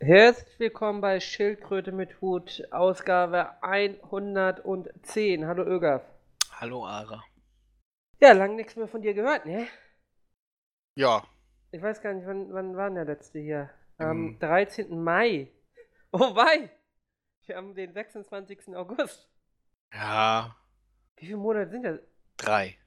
Herzlich willkommen bei Schildkröte mit Hut, Ausgabe 110. Hallo Ögaf. Hallo Ara. Ja, lang nichts mehr von dir gehört, ne? Ja. Ich weiß gar nicht, wann, wann war denn der letzte hier? Am Im- 13. Mai. Oh wei! Wir haben den 26. August. Ja, Wie viele Monate sind das? drei.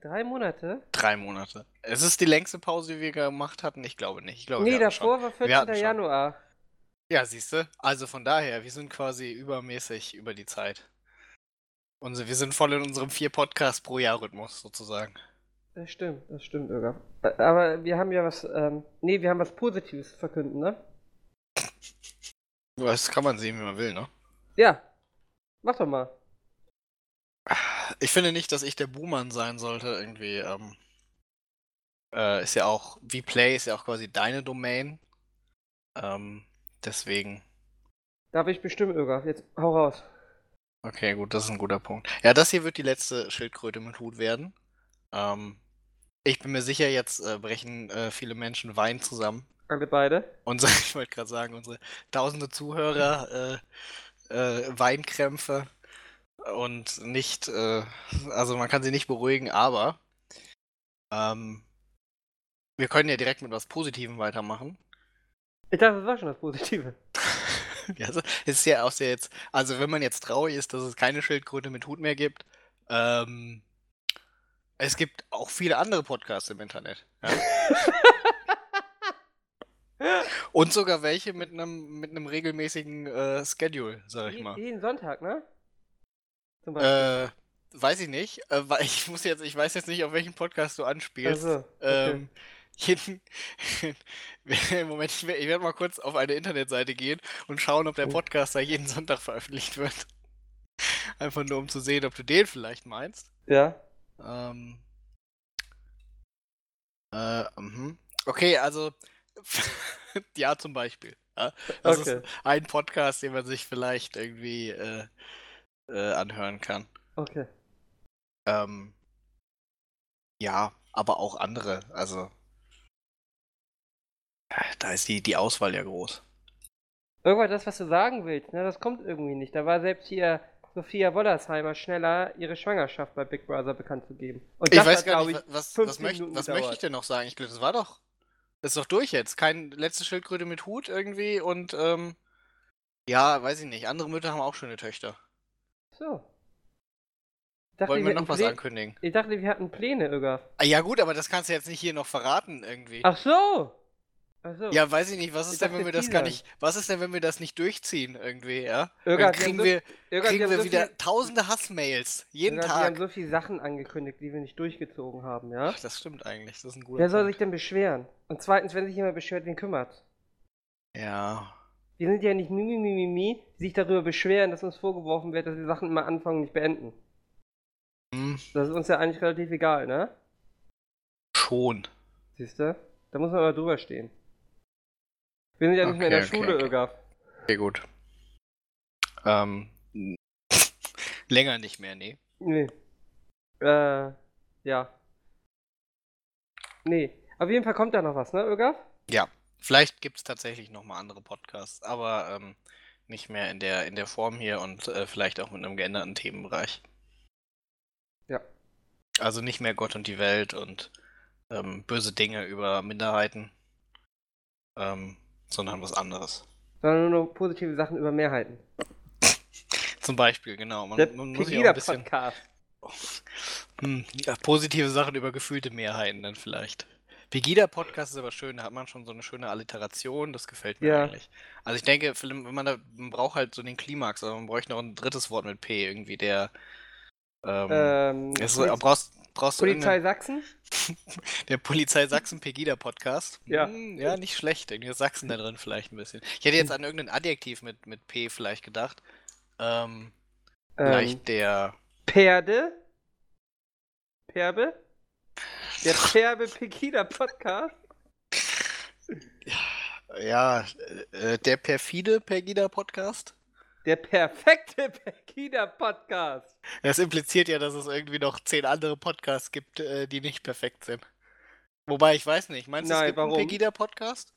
Drei Monate? Drei Monate. Es ist die längste Pause, die wir gemacht hatten? Ich glaube nicht. Ich glaube, nee, davor schon. war Wir 14. hatten schon. Januar. Ja, siehst du? Also von daher, wir sind quasi übermäßig über die Zeit. Und wir sind voll in unserem vier Podcast pro Jahr Rhythmus sozusagen. Das stimmt, das stimmt, Ögaf. Aber wir haben ja was, ähm, nee, wir haben was Positives zu verkünden, ne? Das kann man sehen, wie man will, ne? Ja. Mach doch mal. Ich finde nicht, dass ich der Buhmann sein sollte, irgendwie. Ähm, äh, ist ja auch, Vplay ist ja auch quasi deine Domain. Ähm, deswegen. Darf ich bestimmen, Ögaf? Jetzt hau raus. Okay, gut, das ist ein guter Punkt. Ja, das hier wird die letzte Schildkröte mit Hut werden. Ähm, ich bin mir sicher, jetzt äh, brechen äh, viele Menschen Wein zusammen. Alle beide. Unsere, ich wollte gerade sagen, unsere tausende Zuhörer äh, äh, Weinkrämpfe und nicht, äh, also man kann sie nicht beruhigen, aber ähm, wir können ja direkt mit was Positivem weitermachen. Ich dachte, das war schon das Positive. Ja, also, ist ja auch sehr jetzt, also wenn man jetzt traurig ist, dass es keine Schildkröte mit Hut mehr gibt, ähm, es gibt auch viele andere Podcasts im Internet. Ja? Und sogar welche mit einem mit einem regelmäßigen äh, Schedule, sag ich mal. Jeden Sonntag, ne? Zum Beispiel. Äh, weiß ich nicht, äh, weil ich muss jetzt, ich weiß jetzt nicht, auf welchen Podcast du anspielst. Also, okay. Ähm, jeden, Moment, ich, wer- ich werde mal kurz auf eine Internetseite gehen und schauen, ob der Oh. Podcast da jeden Sonntag veröffentlicht wird. Einfach nur, um zu sehen, ob du den vielleicht meinst. ja. Ähm, äh, mhm. Okay, also, ja, zum Beispiel. Das Okay. ist ein Podcast, den man sich vielleicht irgendwie äh, äh, anhören kann. Okay. Ähm, ja, aber auch andere. Also, da ist die, die Auswahl ja groß. Irgendwas, das, was du sagen willst, ne, das kommt irgendwie nicht. Da war selbst hier Sophia Wollersheimer schneller, ihre Schwangerschaft bei Big Brother bekannt zu geben. Und Ich das weiß gar nicht, ich, wa- was, 15 was, möcht, was möchte ich denn noch sagen? Ich glaube, das war doch. Das ist doch durch jetzt. Kein letzte Schildkröte mit Hut irgendwie und, ähm, ja, weiß ich nicht. Andere Mütter haben auch schöne Töchter. So. Ich dachte, Wollen wir hätten noch was Plä- ankündigen? Ich dachte, wir hatten Pläne, Ögaf. Ah, ja, gut, aber das kannst du jetzt nicht hier noch verraten irgendwie. Ach so! Ach so. Ja, weiß ich nicht. Was Ich ist denn, wenn wir das gar nicht. Was ist denn, wenn wir das nicht durchziehen irgendwie, ja? Ögaf, Dann kriegen wir, wir, Ögaf, kriegen wir so wieder viel, tausende Hassmails. Jeden Ögaf, wir haben Tag. so viele Sachen angekündigt, die wir nicht durchgezogen haben, ja? Ach, das stimmt eigentlich. Das ist ein guter Wer soll Punkt. sich denn beschweren? Und zweitens, wenn sich jemand beschwert, wen kümmert? Ja. Wir sind ja nicht Mimi, Mimi, Mimi, die sich darüber beschweren, dass uns vorgeworfen wird, dass wir Sachen immer anfangen und nicht beenden. Hm, Das ist uns ja eigentlich relativ egal, ne? schon. Siehst du? Da muss man mal drüber stehen. Wir sind ja nicht mehr in der Okay, okay, Schule, okay. Ögaf. Okay, gut. Ähm. Länger nicht mehr, nee. Nee. Äh, ja. Nee. Auf jeden Fall kommt da noch was, ne, Ögaf? Ja. Vielleicht gibt es tatsächlich nochmal andere Podcasts, aber ähm, nicht mehr in der, in der Form hier und äh, vielleicht auch mit einem geänderten Themenbereich. Ja. Also nicht mehr Gott und die Welt und ähm, böse Dinge über Minderheiten, ähm, sondern was anderes. Sondern nur noch positive Sachen über Mehrheiten. Zum Beispiel, genau. Man, man muss auch ein bisschen Pegida-Podcast. hm, ja, positive Sachen über gefühlte Mehrheiten dann vielleicht. Pegida-Podcast ist aber schön, da hat man schon so eine schöne Alliteration, das gefällt mir Ja. eigentlich. Also ich denke, wenn man da, man braucht halt so den Klimax, aber man bräuchte noch ein drittes Wort mit P irgendwie, der ähm, Ähm, ist, Poliz brauchst, brauchst du Polizei Sachsen? der Polizei Sachsen Pegida Podcast. Ja. Hm, ja, nicht schlecht, irgendwie ist Sachsen da drin vielleicht ein bisschen. Ich hätte jetzt an irgendein Adjektiv mit, mit P vielleicht gedacht. Ähm, vielleicht Ähm, der Perde? Perbe? Der Perbe Pegida Podcast? ja, äh, der perfide Pegida Podcast. Der perfekte Pegida Podcast. Das impliziert ja, dass es irgendwie noch zehn andere Podcasts gibt, äh, die nicht perfekt sind. Wobei, ich weiß nicht. Meinst du, es Nein, gibt warum? einen Pegida-Podcast?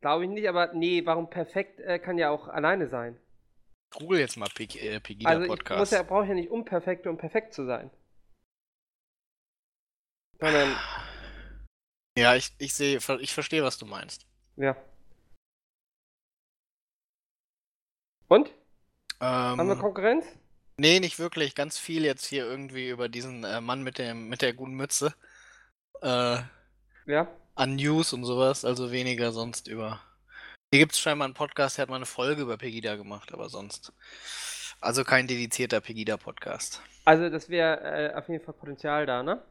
Glaube ich nicht, aber nee, warum perfekt äh, kann ja auch alleine sein. Google jetzt mal Peg äh, Pegida Also ich Podcast. muss ja, brauche ja nicht unperfekt, um perfekt zu sein. Sondern, ja, ich, ich sehe, ich verstehe, was du meinst. ja. Und? Ähm, Haben wir Konkurrenz? nee, nicht wirklich. Ganz viel jetzt hier irgendwie über diesen äh, Mann mit dem mit der guten Mütze. Äh, Ja. an News und sowas, also weniger sonst über. Hier gibt es scheinbar einen Podcast, der hat mal eine Folge über Pegida gemacht, aber sonst. Also kein dedizierter Pegida-Podcast. Also das wäre äh, auf jeden Fall Potenzial da, ne?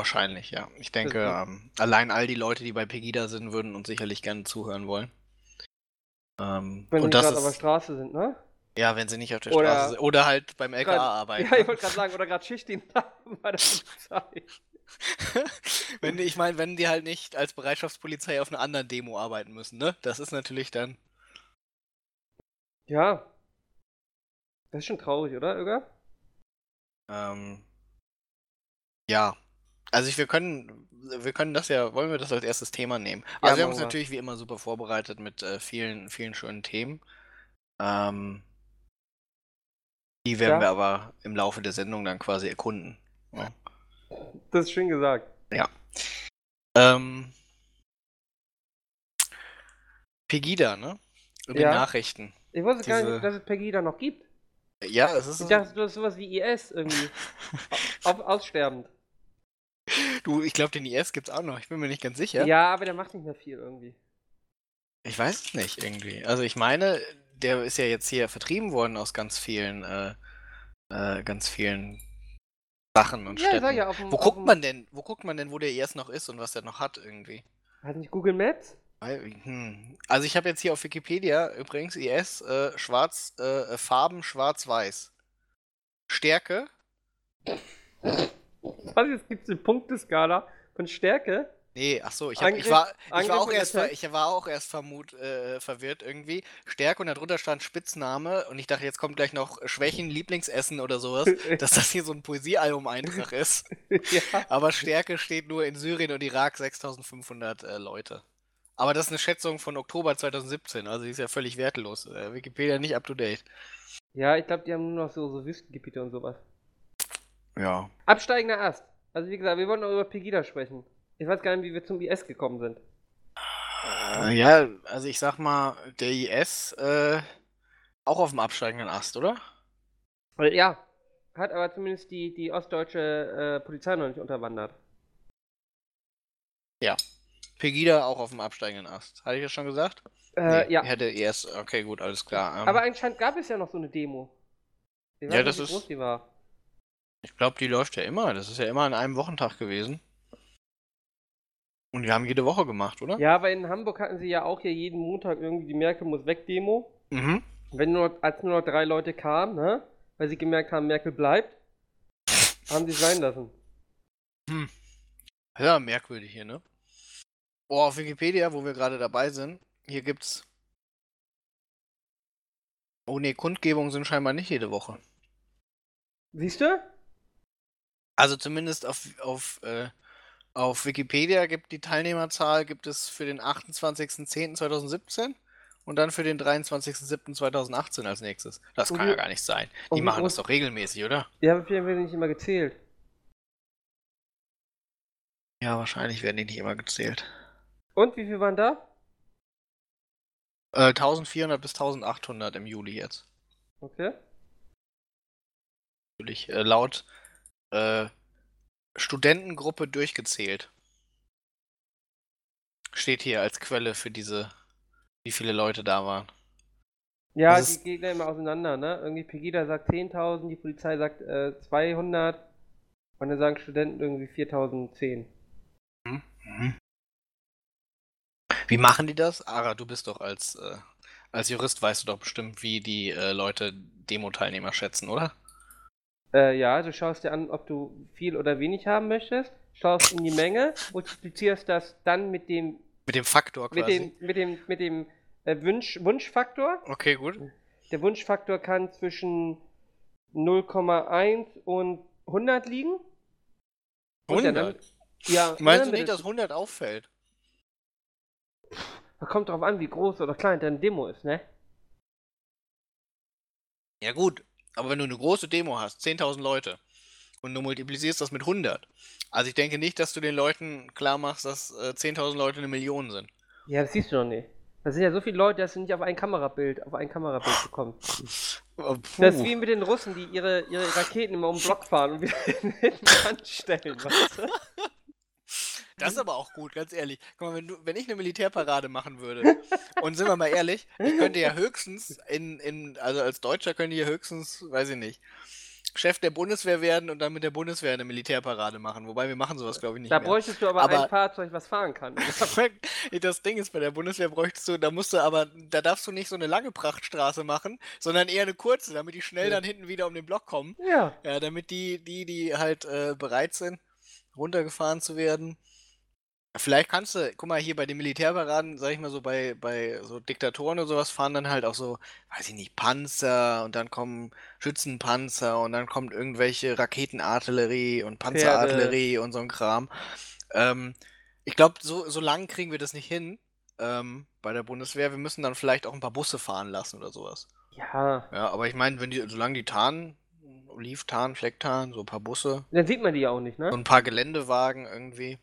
Wahrscheinlich, ja. Ich denke, ähm, allein all die Leute, die bei Pegida sind, würden uns sicherlich gerne zuhören wollen. Ähm, Wenn das gerade auf der Straße sind, ne? ja, wenn sie nicht auf der Oder- Straße sind. Oder halt beim LKA Grad- arbeiten. Ja, ich wollte gerade sagen, oder gerade Schichtdienst haben bei der Polizei. wenn die, ich meine, wenn die halt nicht als Bereitschaftspolizei auf einer anderen Demo arbeiten müssen, ne? Das ist natürlich dann. Ja. Das ist schon traurig, oder, Öger? Ähm, ja. Also ich, wir können, wir können das ja, wollen wir das als erstes Thema nehmen. Also wir haben uns natürlich wie immer super vorbereitet mit äh, vielen, vielen schönen Themen. Ähm, die werden Ja. wir aber im Laufe der Sendung dann quasi erkunden. Ja. Das ist schön gesagt. Ähm, Pegida, ne? In den Ja. Nachrichten. Ich wusste gar Diese- nicht, dass es Pegida noch gibt. Ja, es ist. Ich dachte, du hast sowas wie IS irgendwie. auf, aussterbend. Du, ich glaube, den IS gibt's auch noch. Ich bin mir nicht ganz sicher. Ja? aber der macht nicht mehr viel irgendwie. Ich weiß es nicht irgendwie. Also ich meine, der ist ja jetzt hier vertrieben worden aus ganz vielen, äh, äh, ganz vielen Sachen und Ja, Städten. ja, dem. wo guckt dem- man denn, wo guckt man denn, wo der IS noch ist und was der noch hat irgendwie? Hat nicht Google Maps? Hm. Also ich habe jetzt hier auf Wikipedia übrigens IS äh, schwarz, äh, Farben schwarz-weiß. Stärke, Was, jetzt gibt es eine Punkteskala von Stärke? Nee, ach so, ich, hab, ich, Angriff- war, ich, Angriff war auch erst, Attack? ich war auch erst vermut, äh, verwirrt irgendwie. Stärke und darunter stand Spitzname und ich dachte, jetzt kommt gleich noch Schwächen, Lieblingsessen oder sowas, dass das hier so ein Poesiealbum-Eintrag ist. ja. Aber Stärke steht nur in Syrien und Irak 6500 äh, Leute. Aber das ist eine Schätzung von Oktober 2017, also die ist ja völlig wertlos. Äh, Wikipedia nicht up to date. ja, ich glaube, die haben nur noch so, so Wüstengebiete und sowas. Ja. Absteigender Ast. Also wie gesagt, wir wollen noch über Pegida sprechen. Ich weiß gar nicht, wie wir zum IS gekommen sind. Äh, ja, also ich sag mal, der IS äh, auch auf dem absteigenden Ast, oder? Äh, Ja, hat aber zumindest die, die ostdeutsche äh, Polizei noch nicht unterwandert. Pegida auch auf dem absteigenden Ast. Hatte ich das schon gesagt? Äh, Nee, ja. Hätte erst, okay, gut, alles klar. Ähm, Aber anscheinend gab es ja noch so eine Demo. Ich weiß Ja, nicht, das wie ist- groß die war. Ich glaube, die läuft ja immer. Das ist ja immer an einem Wochentag gewesen. Und die haben jede Woche gemacht, oder? Ja, aber in Hamburg hatten sie ja auch hier jeden Montag irgendwie die Merkel muss weg Demo. Mhm. Wenn nur, als nur noch drei Leute kamen, ne? Weil sie gemerkt haben, Merkel bleibt, haben sie es sein lassen. Ja, merkwürdig hier, ne? Oh, auf Wikipedia, wo wir gerade dabei sind, hier gibt's. Oh ne, Kundgebungen sind scheinbar nicht jede Woche. Siehst du? Also zumindest auf, auf, äh, auf Wikipedia gibt die Teilnehmerzahl gibt es für den 28.10.2017 und dann für den 23.07.2018 als nächstes. Das Und kann ja gar nicht sein. Die machen das doch regelmäßig, oder? Die haben wir nicht immer gezählt. Ja, wahrscheinlich werden die nicht immer gezählt. Und wie viel waren da? Äh, 1400 bis 1800 im Juli jetzt. Okay. Natürlich äh, laut äh, Studentengruppe durchgezählt. Steht hier als Quelle für diese, wie viele Leute da waren. Ja, Das die ist- gehen ja immer auseinander, ne? Irgendwie Pegida sagt 10.000, die Polizei sagt äh, 200 und dann sagen Studenten irgendwie 4.010. Wie machen die das? Ara, du bist doch als, äh, als Jurist weißt du doch bestimmt, wie die äh, Leute Demo-Teilnehmer schätzen, oder? Äh, ja, du schaust dir an, ob du viel oder wenig haben möchtest, schaust in die Menge, multiplizierst das dann mit dem, Mit dem Faktor mit quasi. dem, mit dem, mit dem äh, Wunsch, Wunschfaktor. Okay, gut. Der Wunschfaktor kann zwischen 0,1 und 100 liegen. Und dann- 100? Ja, Meinst du ne, nicht, das- dass 100 auffällt? Das kommt drauf an, wie groß oder klein deine Demo ist, ne? Ja gut, aber wenn du eine große Demo hast, 10.000 Leute, und du multiplizierst das mit 100, also ich denke nicht, dass du den Leuten klar machst, dass äh, 10.000 Leute eine Million sind. Ja, das siehst du noch nicht. Da sind ja so viele Leute, dass du nicht auf ein Kamerabild, auf ein Kamerabild bekommst. Oh, Das ist wie mit den Russen, die ihre, ihre Raketen immer um den Block fahren und wieder hinten anstellen, weißt du? Das ist aber auch gut, ganz ehrlich. Guck mal, wenn, du, wenn ich eine Militärparade machen würde, und sind wir mal ehrlich, ich könnte ja höchstens in, in, also als Deutscher könnte ich ja höchstens, weiß ich nicht, Chef der Bundeswehr werden und dann mit der Bundeswehr eine Militärparade machen. Wobei wir machen sowas, glaube ich, nicht Da mehr. bräuchtest du aber, Aber- ein Fahrzeug, was fahren kann. Das Ding ist, bei der Bundeswehr bräuchtest du, da musst du aber, da darfst du nicht so eine lange Prachtstraße machen, sondern eher eine kurze, damit die schnell Ja. dann hinten wieder um den Block kommen. Ja. Ja, damit die, die, die halt äh, bereit sind, runtergefahren zu werden. Vielleicht kannst du, guck mal, hier bei den Militärparaden, sag ich mal so, bei, bei so Diktatoren oder sowas, fahren dann halt auch so, weiß ich nicht, Panzer und dann kommen Schützenpanzer und dann kommt irgendwelche Raketenartillerie und Panzerartillerie und so ein Kram. Ähm, ich glaube, so, so lang kriegen wir das nicht hin ähm, bei der Bundeswehr. Wir müssen dann vielleicht auch ein paar Busse fahren lassen oder sowas. Ja. Ja, aber ich meine, wenn die, solange die tarnen, Olivtarn, Flecktarn, so ein paar Busse, Dann sieht man die ja auch nicht, so ne? ein paar Geländewagen irgendwie,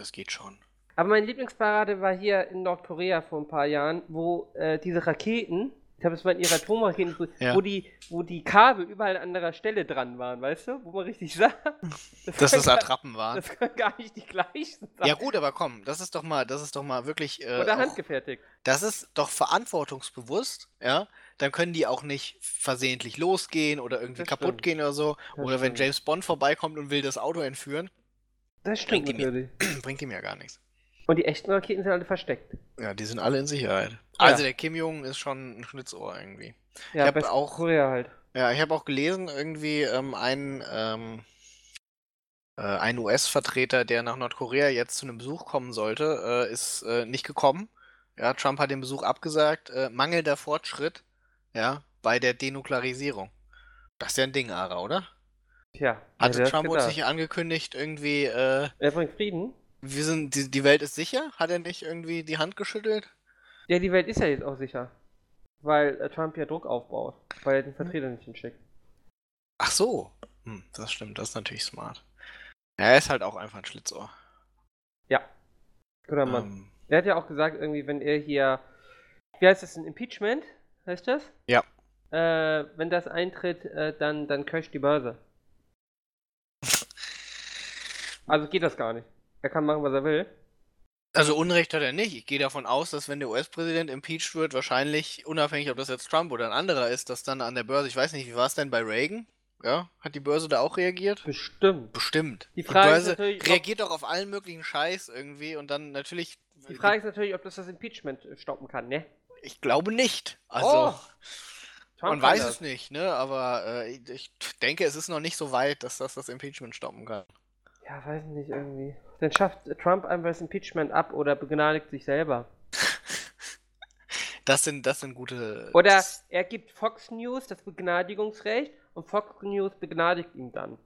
das geht schon. Aber meine Lieblingsparade war hier in Nordkorea vor ein paar Jahren, wo äh, diese Raketen, ich glaube, es waren ihre Atomraketen, wo- Ja. wo, die, wo die Kabel überall an anderer Stelle dran waren, weißt du? Wo man richtig sah. Dass kann das Attrappen waren. Das können gar nicht die gleichen sein. Ja gut, aber komm, das ist doch mal, das ist doch mal wirklich, äh, Oder auch, handgefertigt. das ist doch verantwortungsbewusst, ja. Dann können die auch nicht versehentlich losgehen oder irgendwie Das kaputt stimmt. gehen oder so. Das oder wenn stimmt. James Bond vorbeikommt und will das Auto entführen, Das stimmt die mir- natürlich. bringt ihm ja gar nichts. Und die echten Raketen sind alle versteckt. Ja, die sind alle in Sicherheit. Also der Kim Jong ist schon ein Schlitzohr irgendwie. Ja, hab bei auch- Korea halt. Ja, ich habe auch gelesen, irgendwie ähm, ein, ähm, äh, ein US-Vertreter, der nach Nordkorea jetzt zu einem Besuch kommen sollte, äh, ist äh, nicht gekommen. Ja, Trump hat den Besuch abgesagt. Äh, mangelnder Fortschritt, ja, bei der Denuklearisierung. Das ist ja ein Ding, Ara, oder? Tja. Hatte Trump uns nicht angekündigt, irgendwie, äh, Er bringt Frieden. wir sind, die, die Welt ist sicher? Hat er nicht irgendwie die Hand geschüttelt? Ja, die Welt ist ja jetzt auch sicher. Weil äh, Trump ja Druck aufbaut. Weil er den Vertreter nicht hinschickt. Ach so. Hm, das stimmt, das ist natürlich smart. Er ist halt auch einfach ein Schlitzohr. Ja. Guter Mann. Ähm, Er hat ja auch gesagt, irgendwie, wenn er hier. Wie heißt das? Ein Impeachment? Heißt das? Ja. Äh, wenn das eintritt, äh, dann, dann crasht die Börse. Also geht das gar nicht. Er kann machen, was er will. Also Unrecht hat er nicht. Ich gehe davon aus, dass wenn der US-Präsident impeached wird, wahrscheinlich, unabhängig ob das jetzt Trump oder ein anderer ist, dass dann an der Börse, ich weiß nicht, wie war es denn bei Reagan? Ja, hat die Börse da auch reagiert? Bestimmt. Bestimmt. Die Frage ist Börse natürlich, ob- reagiert doch auf allen möglichen Scheiß irgendwie und dann natürlich. Die Frage ist natürlich, ob das das Impeachment äh, stoppen kann, ne? Ich glaube nicht. Also, Oh, man weiß das. es nicht, ne? Aber äh, ich denke, es ist noch nicht so weit, dass das das Impeachment stoppen kann. Ja, weiß nicht, irgendwie. Dann schafft Trump einfach das Impeachment ab oder begnadigt sich selber. Das sind, das sind gute. Oder er gibt Fox News das Begnadigungsrecht und Fox News begnadigt ihn dann.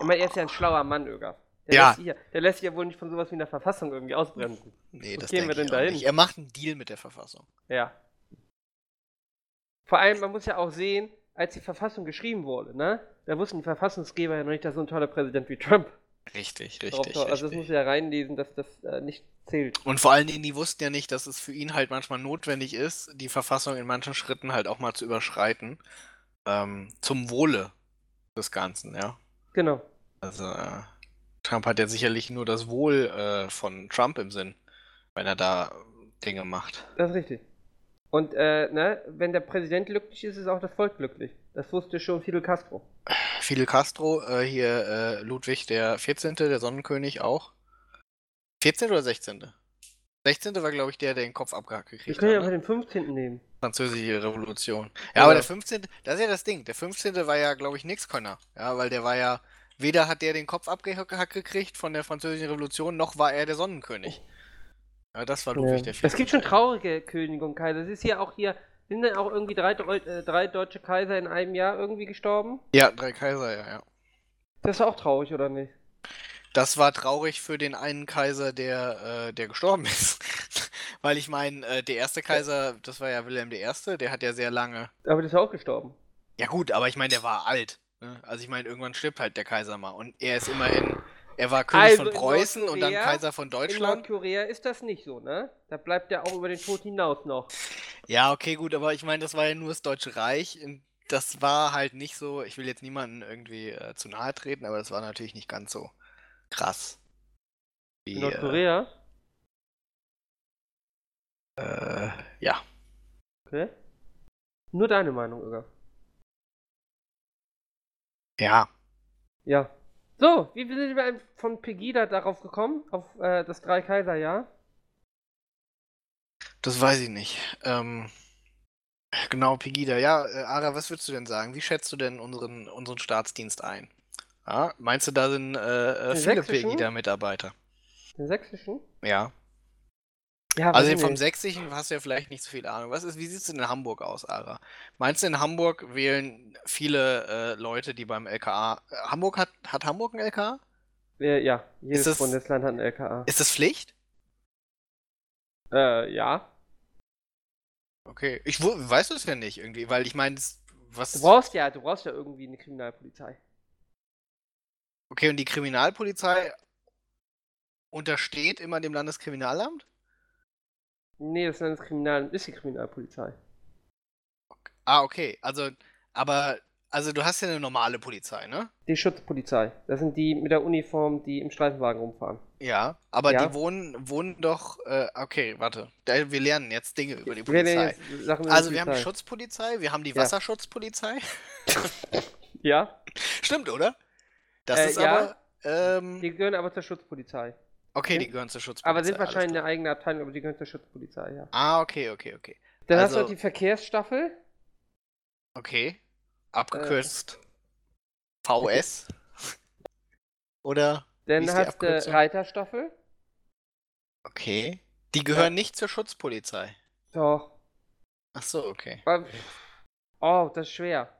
Ich meine, er ist ja ein schlauer Mann, Öger. Der, Ja. lässt sich ja, der lässt sich ja wohl nicht von sowas wie einer Verfassung irgendwie ausbremsen. Nee, das gehen denke wir denn ich dahin? nicht. Er macht einen Deal mit der Verfassung. Ja. Vor allem, man muss ja auch sehen, als die Verfassung geschrieben wurde, ne? Da wussten die Verfassungsgeber ja noch nicht, dass so ein toller Präsident wie Trump Richtig, drauf richtig. Also das richtig. muss ja reinlesen, dass das äh, nicht zählt. Und vor allen Dingen, die wussten ja nicht, dass es für ihn halt manchmal notwendig ist, die Verfassung in manchen Schritten halt auch mal zu überschreiten. Ähm, zum Wohle des Ganzen, ja. Genau. Also, äh, Trump hat ja sicherlich nur das Wohl äh, von Trump im Sinn, wenn er da Dinge macht. Das ist richtig. Und äh, ne, wenn der Präsident glücklich ist, ist auch das Volk glücklich. Das wusste schon Fidel Castro. Fidel Castro, äh, hier äh, Ludwig der 14., der Sonnenkönig auch. 14. oder 16.? 16. war, glaube ich, der, der den Kopf abgehackt Wir gekriegt können ja hat. aber Ne? den 15. nehmen. Französische Revolution. Ja, Ja. aber der 15. Das ist ja das Ding. Der 15. war ja, glaube ich, nix Könner. Ja, weil der war ja. Weder hat der den Kopf abgehackt gekriegt von der Französischen Revolution, noch war er der Sonnenkönig. Ja, das war Ludwig der 14. Es gibt schon traurige Könige und Kaiser. Es ist hier auch hier, sind dann auch irgendwie drei, äh, drei deutsche Kaiser in einem Jahr irgendwie gestorben? Ja, drei Kaiser, ja, ja. Das ist auch traurig, oder nicht? das war traurig für den einen Kaiser, der, äh, der gestorben ist. Weil ich meine, äh, der erste Kaiser, das war ja Wilhelm I., der hat ja sehr lange. Aber der ist ja auch gestorben. Ja gut, aber ich meine, der war alt. Ne? Also ich meine, irgendwann stirbt halt der Kaiser mal. Und er ist immerhin, er war König Also von in Preußen und dann Kaiser von In Deutschland. Nordkorea ist das nicht so, ne? Da bleibt er auch über den Tod hinaus noch. Ja, okay, gut, aber ich meine, das war ja nur das Deutsche Reich. Das war halt nicht so, ich will jetzt niemanden irgendwie äh, zu nahe treten, aber das war natürlich nicht ganz so krass. In Wie, Nordkorea? Äh, ja. Okay. Nur deine Meinung, Irga. Ja. Ja. So, wie sind wir von Pegida darauf gekommen? Auf äh, das Drei-Kaiser-Jahr? Das weiß ich nicht. Ähm, genau, Pegida. Ja, äh, Ara, was würdest du denn sagen? Wie schätzt du denn unseren, unseren Staatsdienst ein? Ja, meinst du, da sind äh, äh, viele? Pegida-Mitarbeiter? Den sächsischen? Ja. Ja, Also vom sächsischen hast du ja vielleicht nicht so viel Ahnung. Was ist, wie sieht es in Hamburg aus, Ara? Meinst du, in Hamburg wählen viele äh, Leute, die beim LKA. Äh, Hamburg hat, hat Hamburg ein LKA? Äh, ja, jedes das- Bundesland hat ein LKA. Ist das Pflicht? Äh, ja. Okay. Ich weiß es ja nicht irgendwie, weil ich meine, was. Du brauchst ja, du brauchst ja irgendwie eine Kriminalpolizei. Okay, und die Kriminalpolizei untersteht immer dem Landeskriminalamt? Nee, das Landeskriminal ist die Kriminalpolizei. Ah, okay. Also, aber, also du hast ja eine normale Polizei, ne? Die Schutzpolizei. Das sind die mit der Uniform, die im Streifenwagen rumfahren. Ja, aber Ja. die wohnen, wohnen doch, äh, okay, warte. Wir lernen jetzt Dinge über die Wir Polizei. über Also wir haben die Polizei. Schutzpolizei, wir haben die Ja. Wasserschutzpolizei. Ja, Stimmt, oder? Das Äh, ist ja. aber, ähm, die gehören aber zur Schutzpolizei. Okay, die gehören zur Schutzpolizei. Aber sind wahrscheinlich eine eigene Abteilung, aber die gehören zur Schutzpolizei, ja. Ah, okay, okay, okay. Dann hast du Also- noch die Verkehrsstaffel. Okay. Abgekürzt. VS. Oder? Dann die hast du? Reiterstaffel. Okay. Die gehören nicht zur Schutzpolizei. Doch. Ach so, okay. Oh, das ist schwer.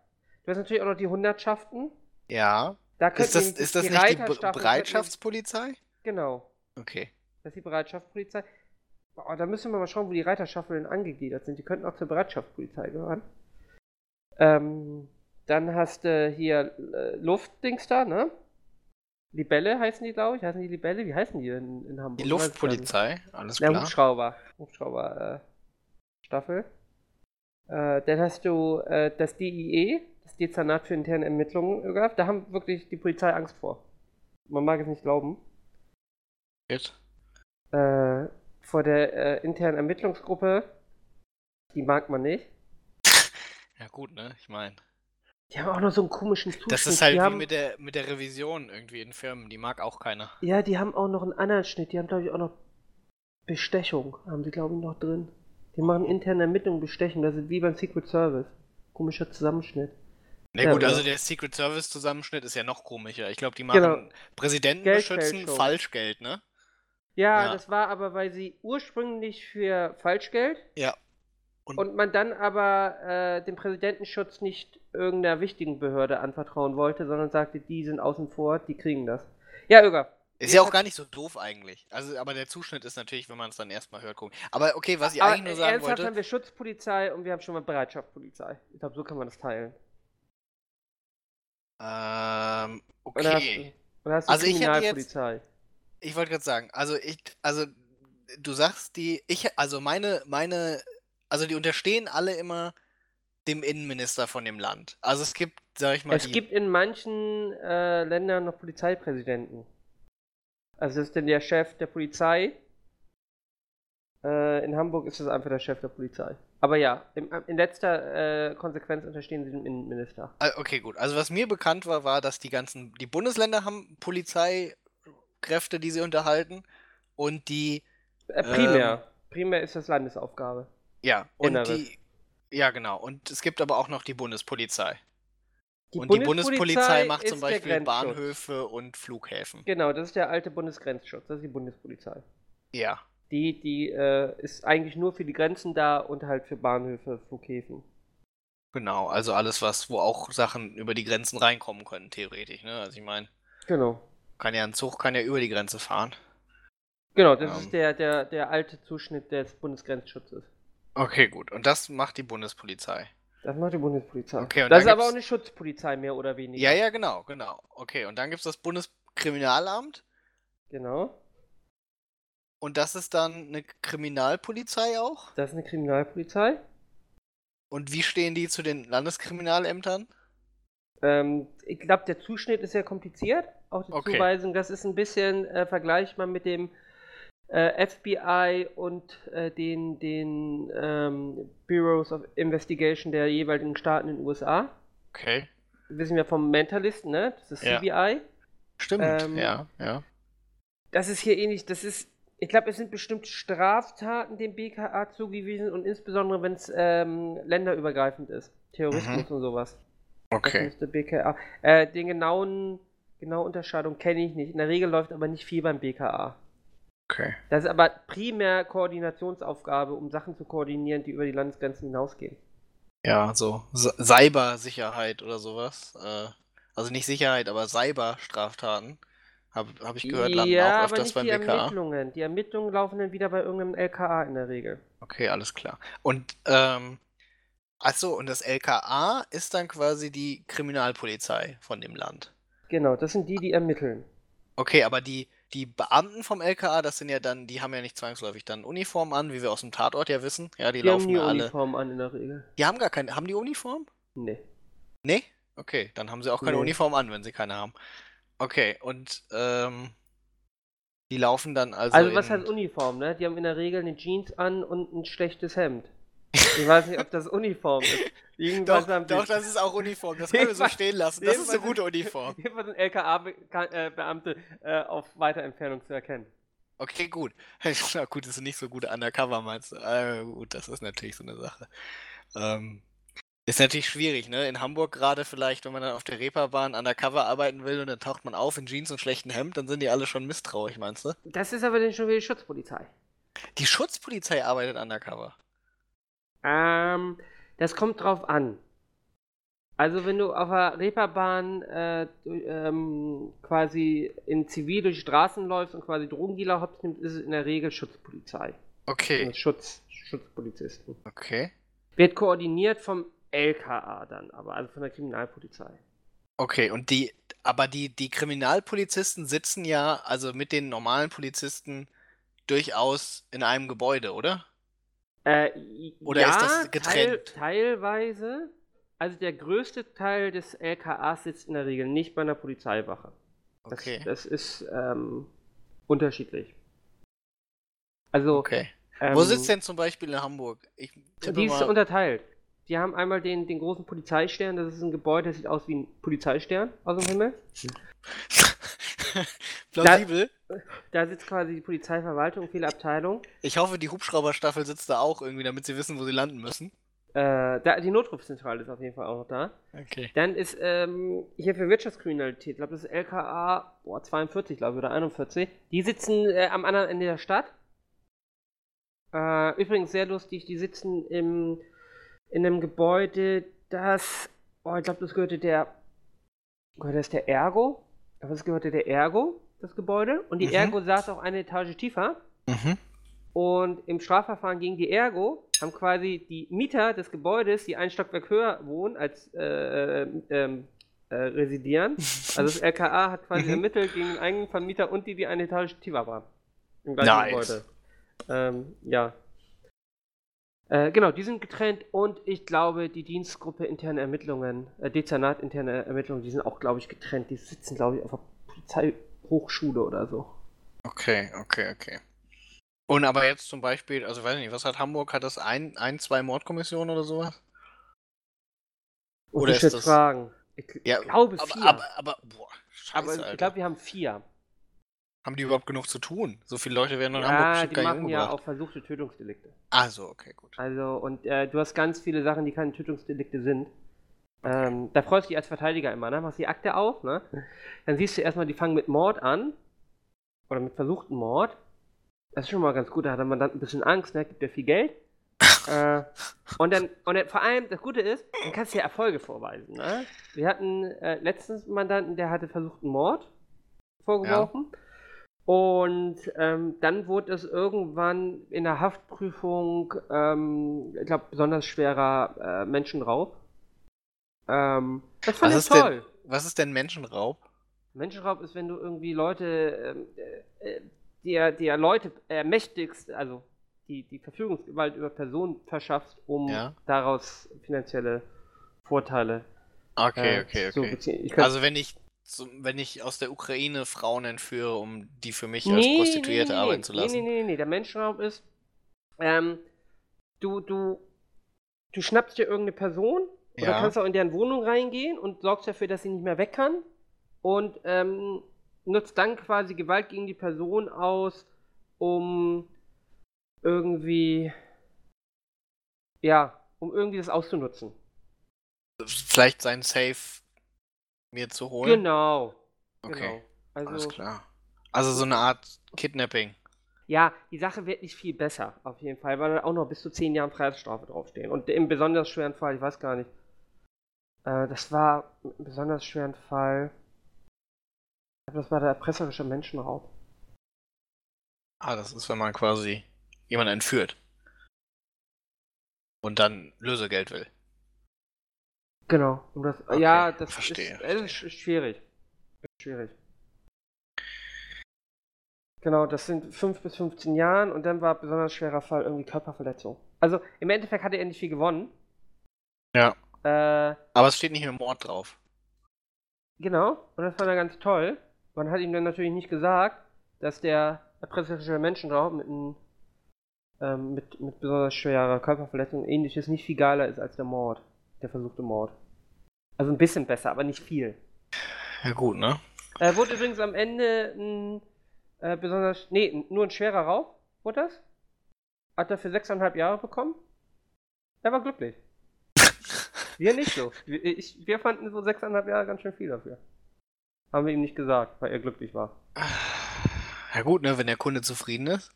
Du hast natürlich auch noch die Hundertschaften. Ja. Da Ist das, wir- ist das nicht die Be Reiterstaffel Bereitschaftspolizei? Genau. Okay. Das ist die Bereitschaftspolizei. Oh, da müssen wir mal schauen, wo die Reiterstaffeln angegliedert sind. Die könnten auch zur Bereitschaftspolizei gehören. Ähm, dann hast du hier äh, Luftdings da, ne? Libelle heißen die, glaube ich. Heißen die Libelle? Wie heißen die in, in Hamburg? Die. Luftpolizei, alles klar. Hubschrauber. Hubschrauber äh, Staffel. Äh, dann hast du äh, das DIE, das Dezernat für interne Ermittlungen gehabt. Da haben wirklich die Polizei Angst vor. Man mag es nicht glauben. Gut. Äh, vor der äh, internen Ermittlungsgruppe, die mag man nicht. Ja gut, ne? Ich meine. Die haben auch noch so einen komischen Zuschnitt. Das ist halt die wie haben, mit der, mit der Revision irgendwie in Firmen. Die mag auch keiner. Ja, die haben auch noch einen anderen Schnitt. Die haben, glaube ich, auch noch Bestechung. Haben die, glaube ich, noch drin. Die machen interne Ermittlungen, Bestechung. Das ist wie beim Secret Service. Komischer Zusammenschnitt. Na Ja, gut, also der Secret Service Zusammenschnitt ist ja noch komischer. Ich glaube, die machen Genau. Präsidenten beschützen Falschgeld, ne? Ja, Ja. das war aber, weil sie ursprünglich für Falschgeld Ja. Und- und man dann aber äh, den Präsidentenschutz nicht irgendeiner wichtigen Behörde anvertrauen wollte, sondern sagte, die sind außen vor, die kriegen das. Ja, Öger. Ist ja auch gar nicht so doof eigentlich. Also, aber der Zuschnitt ist natürlich, wenn man es dann erstmal hört, gucken. Aber okay, was ich Aber eigentlich nur sagen ernsthaft wollte. haben wir Schutzpolizei und wir haben schon mal Bereitschaftspolizei. Ich glaube, so kann man das teilen. Ähm, Oder hast, okay. du- oder hast du Also ich hätte jetzt- Kriminalpolizei? Ich wollte gerade sagen, also ich, also du sagst die, ich, also meine, meine, also die unterstehen alle immer dem Innenminister von dem Land. Also es gibt, sag ich mal, Es die, gibt in manchen äh, Ländern noch Polizeipräsidenten. Also das ist denn der Chef der Polizei. Äh, in Hamburg ist es einfach der Chef der Polizei. Aber ja, im, in letzter äh, Konsequenz unterstehen sie dem Innenminister. Ah, Okay, gut. Also was mir bekannt war, war, dass die ganzen, die Bundesländer haben Polizeikräfte, die sie unterhalten und die, Äh, primär. Ähm. primär ist das Landesaufgabe. ja, und Inneres. die, ja genau. Und es gibt aber auch noch die Bundespolizei. Die und die Bundespolizei macht zum Beispiel. Bahnhöfe und Flughäfen. Genau, das ist der alte Bundesgrenzschutz. Das ist die Bundespolizei. Ja. Die, die äh, ist eigentlich nur für die Grenzen da und halt für Bahnhöfe, Flughäfen. Genau, also alles, was, wo auch Sachen über die Grenzen reinkommen können, theoretisch, ne? Also ich meine, Genau. Kann ja ein Zug kann ja über die Grenze fahren. Genau, das Ähm. ist der, der, der alte Zuschnitt des Bundesgrenzschutzes. Okay, gut. Und das macht die Bundespolizei. Das macht die Bundespolizei. Okay, und das ist aber auch eine Schutzpolizei, mehr oder weniger. Ja, ja, genau, genau. Okay, und dann gibt es das Bundeskriminalamt Genau. und das ist dann eine Kriminalpolizei auch. Das ist eine Kriminalpolizei. Und wie stehen die zu den Landeskriminalämtern? Ähm, ich glaube, der Zuschnitt ist sehr kompliziert. Auch die Okay. Zuweisung, das ist ein bisschen äh, vergleichbar mit dem äh, FBI und äh, den, den ähm, Bureaus of Investigation der jeweiligen Staaten in den USA. Okay. Wissen wir vom Mentalist, ne? Das ist Ja. CBI. Stimmt, Ähm, ja, ja. Das ist hier ähnlich. Das ist, ich glaube, es sind bestimmte Straftaten dem BKA zugewiesen und insbesondere, wenn es ähm, länderübergreifend ist. Terrorismus und sowas. Das Okay. müsste BKA. Äh, den genauen, genaue Unterscheidung kenne ich nicht. In der Regel läuft aber nicht viel beim BKA. Okay. Das ist aber primär Koordinationsaufgabe, um Sachen zu koordinieren, die über die Landesgrenzen hinausgehen. Ja, so Cy- Cybersicherheit oder sowas. Äh, also nicht Sicherheit, aber Cyberstraftaten. Habe hab ich gehört, landen ja, auch aber öfters nicht beim die BKA. Ermittlungen. Die Ermittlungen laufen dann wieder bei irgendeinem LKA in der Regel. Okay, alles klar. Und, ähm, achso, und das LKA ist dann quasi die Kriminalpolizei von dem Land. Genau, das sind die, die ermitteln. Okay, aber die, die Beamten vom LKA, das sind ja dann, die haben ja nicht zwangsläufig dann Uniform an, wie wir aus dem Tatort ja wissen. Ja, die, Die haben laufen nie ja alle. Uniform an in der Regel. Die haben gar keine, haben die Uniform? Nee. Nee? Okay, dann haben sie auch keine Nee. Uniform an, wenn sie keine haben. Okay, und ähm, die laufen dann also. Also, was heißt Uniform, ne? Die haben in der Regel eine Jeans an und ein schlechtes Hemd. Ich weiß nicht, ob das Uniform ist. Irgendwas Doch, doch, das ist auch Uniform. Das können wir so stehen lassen. Das ist eine gute Uniform. Jedenfalls sind LKA-Beamte äh, auf weiter Entfernung zu erkennen. Okay, gut. Na gut, das sind nicht so gute Undercover, meinst du? Äh, gut, das ist natürlich so eine Sache. Ähm, ist natürlich schwierig, ne? In Hamburg gerade vielleicht, wenn man dann auf der Reeperbahn Undercover arbeiten will und dann taucht man auf in Jeans und schlechtem Hemd, dann sind die alle schon misstrauisch, meinst du? Das ist aber dann schon wieder die Schutzpolizei. Die Schutzpolizei arbeitet Undercover. Ähm, das kommt drauf an. Also wenn du auf der Reeperbahn äh, ähm, quasi in Zivil durch die Straßen läufst und quasi Drogendealer hops nimmst, ist es in der Regel Schutzpolizei. Okay, Also Schutz, Schutzpolizisten. okay. Wird koordiniert vom LKA dann, aber also von der Kriminalpolizei. Okay, und die, aber die, die Kriminalpolizisten sitzen ja, also mit den normalen Polizisten, durchaus in einem Gebäude, oder? Äh, Oder ja, ist das Teil, getrennt? teilweise. Also der größte Teil des LKAs sitzt in der Regel nicht bei einer Polizeiwache. Das, Okay. das ist ähm, unterschiedlich. Also, Okay. ähm, Wo sitzt denn zum Beispiel in Hamburg? Ich Die ist mal. unterteilt. Die haben einmal den, den großen Polizeistern, das ist ein Gebäude, das sieht aus wie ein Polizeistern aus dem Himmel. Plausibel. Da sitzt quasi die Polizeiverwaltung, viele Abteilungen. Ich hoffe, die Hubschrauberstaffel sitzt da auch irgendwie, damit sie wissen, wo sie landen müssen. Äh, da, die Notrufzentrale ist auf jeden Fall auch noch da. Okay. Dann ist ähm, hier für Wirtschaftskriminalität, ich glaube, das ist LKA boah, 42, glaube ich, oder 41. Die sitzen äh, am anderen Ende der Stadt. Äh, übrigens sehr lustig, die sitzen im, in einem Gebäude, das, oh, ich glaube, das gehörte der, gehörte das der Ergo? Aber das gehörte der Ergo, das Gebäude. Und die Mhm. Ergo saß auch eine Etage tiefer. Mhm. Und im Strafverfahren gegen die Ergo haben quasi die Mieter des Gebäudes, die ein Stockwerk höher wohnen, als äh, äh, ähm, äh, residieren. Also das LKA hat quasi Mhm. ermittelt gegen den eigenen Vermieter und die, die eine Etage tiefer waren. Im gleichen Nice. Gebäude. Ähm, ja. Äh, genau, die sind getrennt und ich glaube, die Dienstgruppe interne Ermittlungen, äh, Dezernat interne Ermittlungen, die sind auch, glaube ich, getrennt. Die sitzen, glaube ich, auf der Polizeihochschule oder so. Okay, okay, okay. Und aber jetzt zum Beispiel, also weiß ich nicht, was hat Hamburg? Hat das ein, ein zwei Mordkommissionen oder sowas? Und Oder ich ist das- fragen. Ich Ja, glaube aber, vier. aber, aber, boah, scheiße, Aber Alter. ich glaube, wir haben vier. Haben die überhaupt genug zu tun? So viele Leute werden in Hamburg Ja, bestimmt die machen ja auch versuchte Tötungsdelikte. Ah, so, okay, gut. Also, und äh, du hast ganz viele Sachen, die keine Tötungsdelikte sind. Ähm, da freust du dich als Verteidiger immer, ne? Machst die Akte auf, ne? Dann siehst du erstmal, die fangen mit Mord an. Oder mit versuchten Mord. Das ist schon mal ganz gut, da hat der Mandant ein bisschen Angst, ne? Gibt dir viel Geld. äh, und dann, und dann vor allem, das Gute ist, dann kannst du ja Erfolge vorweisen, ne? Wir hatten äh, letztens einen Mandanten, der hatte versuchten Mord. vorgeworfen. Und ähm, dann wurde es irgendwann in der Haftprüfung, ähm, ich glaube, besonders schwerer äh, Menschenraub. Ähm, das fand Was ich ist toll. denn, was ist denn Menschenraub? Menschenraub ist, wenn du irgendwie Leute, ähm, äh, äh, dir, dir Leute ermächtigst, also die, die Verfügungsgewalt über Personen verschaffst, um Ja. daraus finanzielle Vorteile Okay, äh, okay, zu okay. beziehen. Also wenn ich zum, wenn ich aus der Ukraine Frauen entführe, um die für mich als Prostituierte arbeiten zu lassen. Nee, nee, nee, nee. Der Menschenraub ist, ähm, du, du, du schnappst dir irgendeine Person oder Ja. kannst auch in deren Wohnung reingehen und sorgst dafür, dass sie nicht mehr weg kann und ähm, nutzt dann quasi Gewalt gegen die Person aus, um irgendwie, ja, um irgendwie das auszunutzen. Vielleicht sein Safe mir zu holen. Genau. Okay, Genau. alles Also, klar. Also so eine Art Kidnapping. Ja, die Sache wird nicht viel besser, auf jeden Fall, weil da auch noch bis zu 10 Jahren Freiheitsstrafe draufstehen. Und im besonders schweren Fall, ich weiß gar nicht, äh, das war im besonders schweren Fall, das war der erpresserische Menschenraub. Ah, das ist, wenn man quasi jemanden entführt. Und dann Lösegeld will. Genau. Und das, Okay, ja, das verstehe, ist, es ist sch- schwierig. Ist schwierig. Genau, das sind 5 bis 15 Jahren und dann war besonders schwerer Fall irgendwie Körperverletzung. Also im Endeffekt hatte er nicht viel gewonnen. Ja. Äh, Aber es steht nicht mehr Mord drauf. Genau, und das fand er ganz toll. Man hat ihm dann natürlich nicht gesagt, dass der erpresserische Menschenraub mit, einem, ähm, mit, mit besonders schwerer Körperverletzung und ähnliches nicht viel geiler ist als der Mord, der versuchte Mord. Also ein bisschen besser, aber nicht viel. Ja gut, ne? Äh, wurde übrigens am Ende ein äh, besonders, nee, nur ein schwerer Raub, wurde das? Hat er für sechseinhalb Jahre bekommen? Er war glücklich. Wir nicht so. Wir, ich, wir fanden so sechseinhalb Jahre ganz schön viel dafür. Haben wir ihm nicht gesagt, weil er glücklich war. Ja gut, ne? Wenn der Kunde zufrieden ist.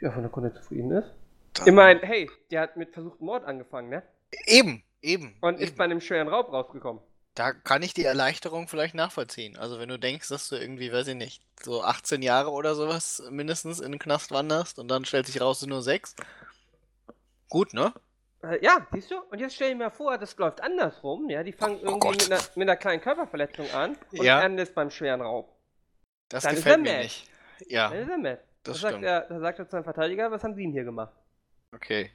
Ja, von der Kunde zufrieden ist. dann- Immerhin, hey, der hat mit versuchten Mord angefangen, ne? Eben, eben. Und ist eben. bei einem schweren Raub rausgekommen. Da kann ich die Erleichterung vielleicht nachvollziehen. Also wenn du denkst, dass du irgendwie, weiß ich nicht, so 18 Jahre oder sowas mindestens in den Knast wanderst und dann stellt sich raus, du nur sechs. Gut, ne? Äh, ja, siehst du? Und jetzt stell dir mal vor, das läuft andersrum, ja? Die fangen Oh irgendwie Gott. mit einer, mit einer kleinen Körperverletzung an und Ja. enden es beim schweren Raub. Das Dann ist gefällt mir nicht. Ja, Dann ist er mad. das da sagt er, da sagt er zu seinem Verteidiger, was haben Sie denn hier gemacht? Okay.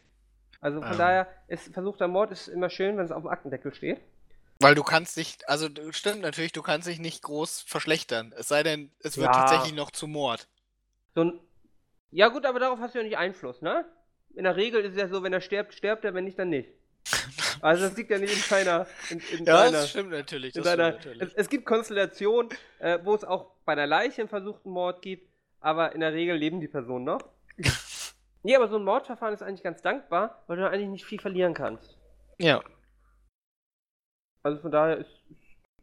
Also von Ähm. daher ist versuchter Mord ist immer schön, wenn es auf dem Aktendeckel steht. Weil du kannst dich, also stimmt natürlich, du kannst dich nicht groß verschlechtern. Es sei denn, es wird Ja. tatsächlich noch zu Mord. So ein, ja gut, aber darauf hast du ja nicht Einfluss, ne? In der Regel ist es ja so, wenn er stirbt, stirbt er, wenn nicht, dann nicht. Also das liegt ja nicht in keiner, in, in Ja, deiner, das stimmt natürlich. Das deiner stimmt es, natürlich. es gibt Konstellationen, äh, wo es auch bei einer Leiche einen versuchten Mord gibt, aber in der Regel leben die Personen noch. Nee, aber so ein Mordverfahren ist eigentlich ganz dankbar, weil du eigentlich nicht viel verlieren kannst. Ja. Also von daher ist,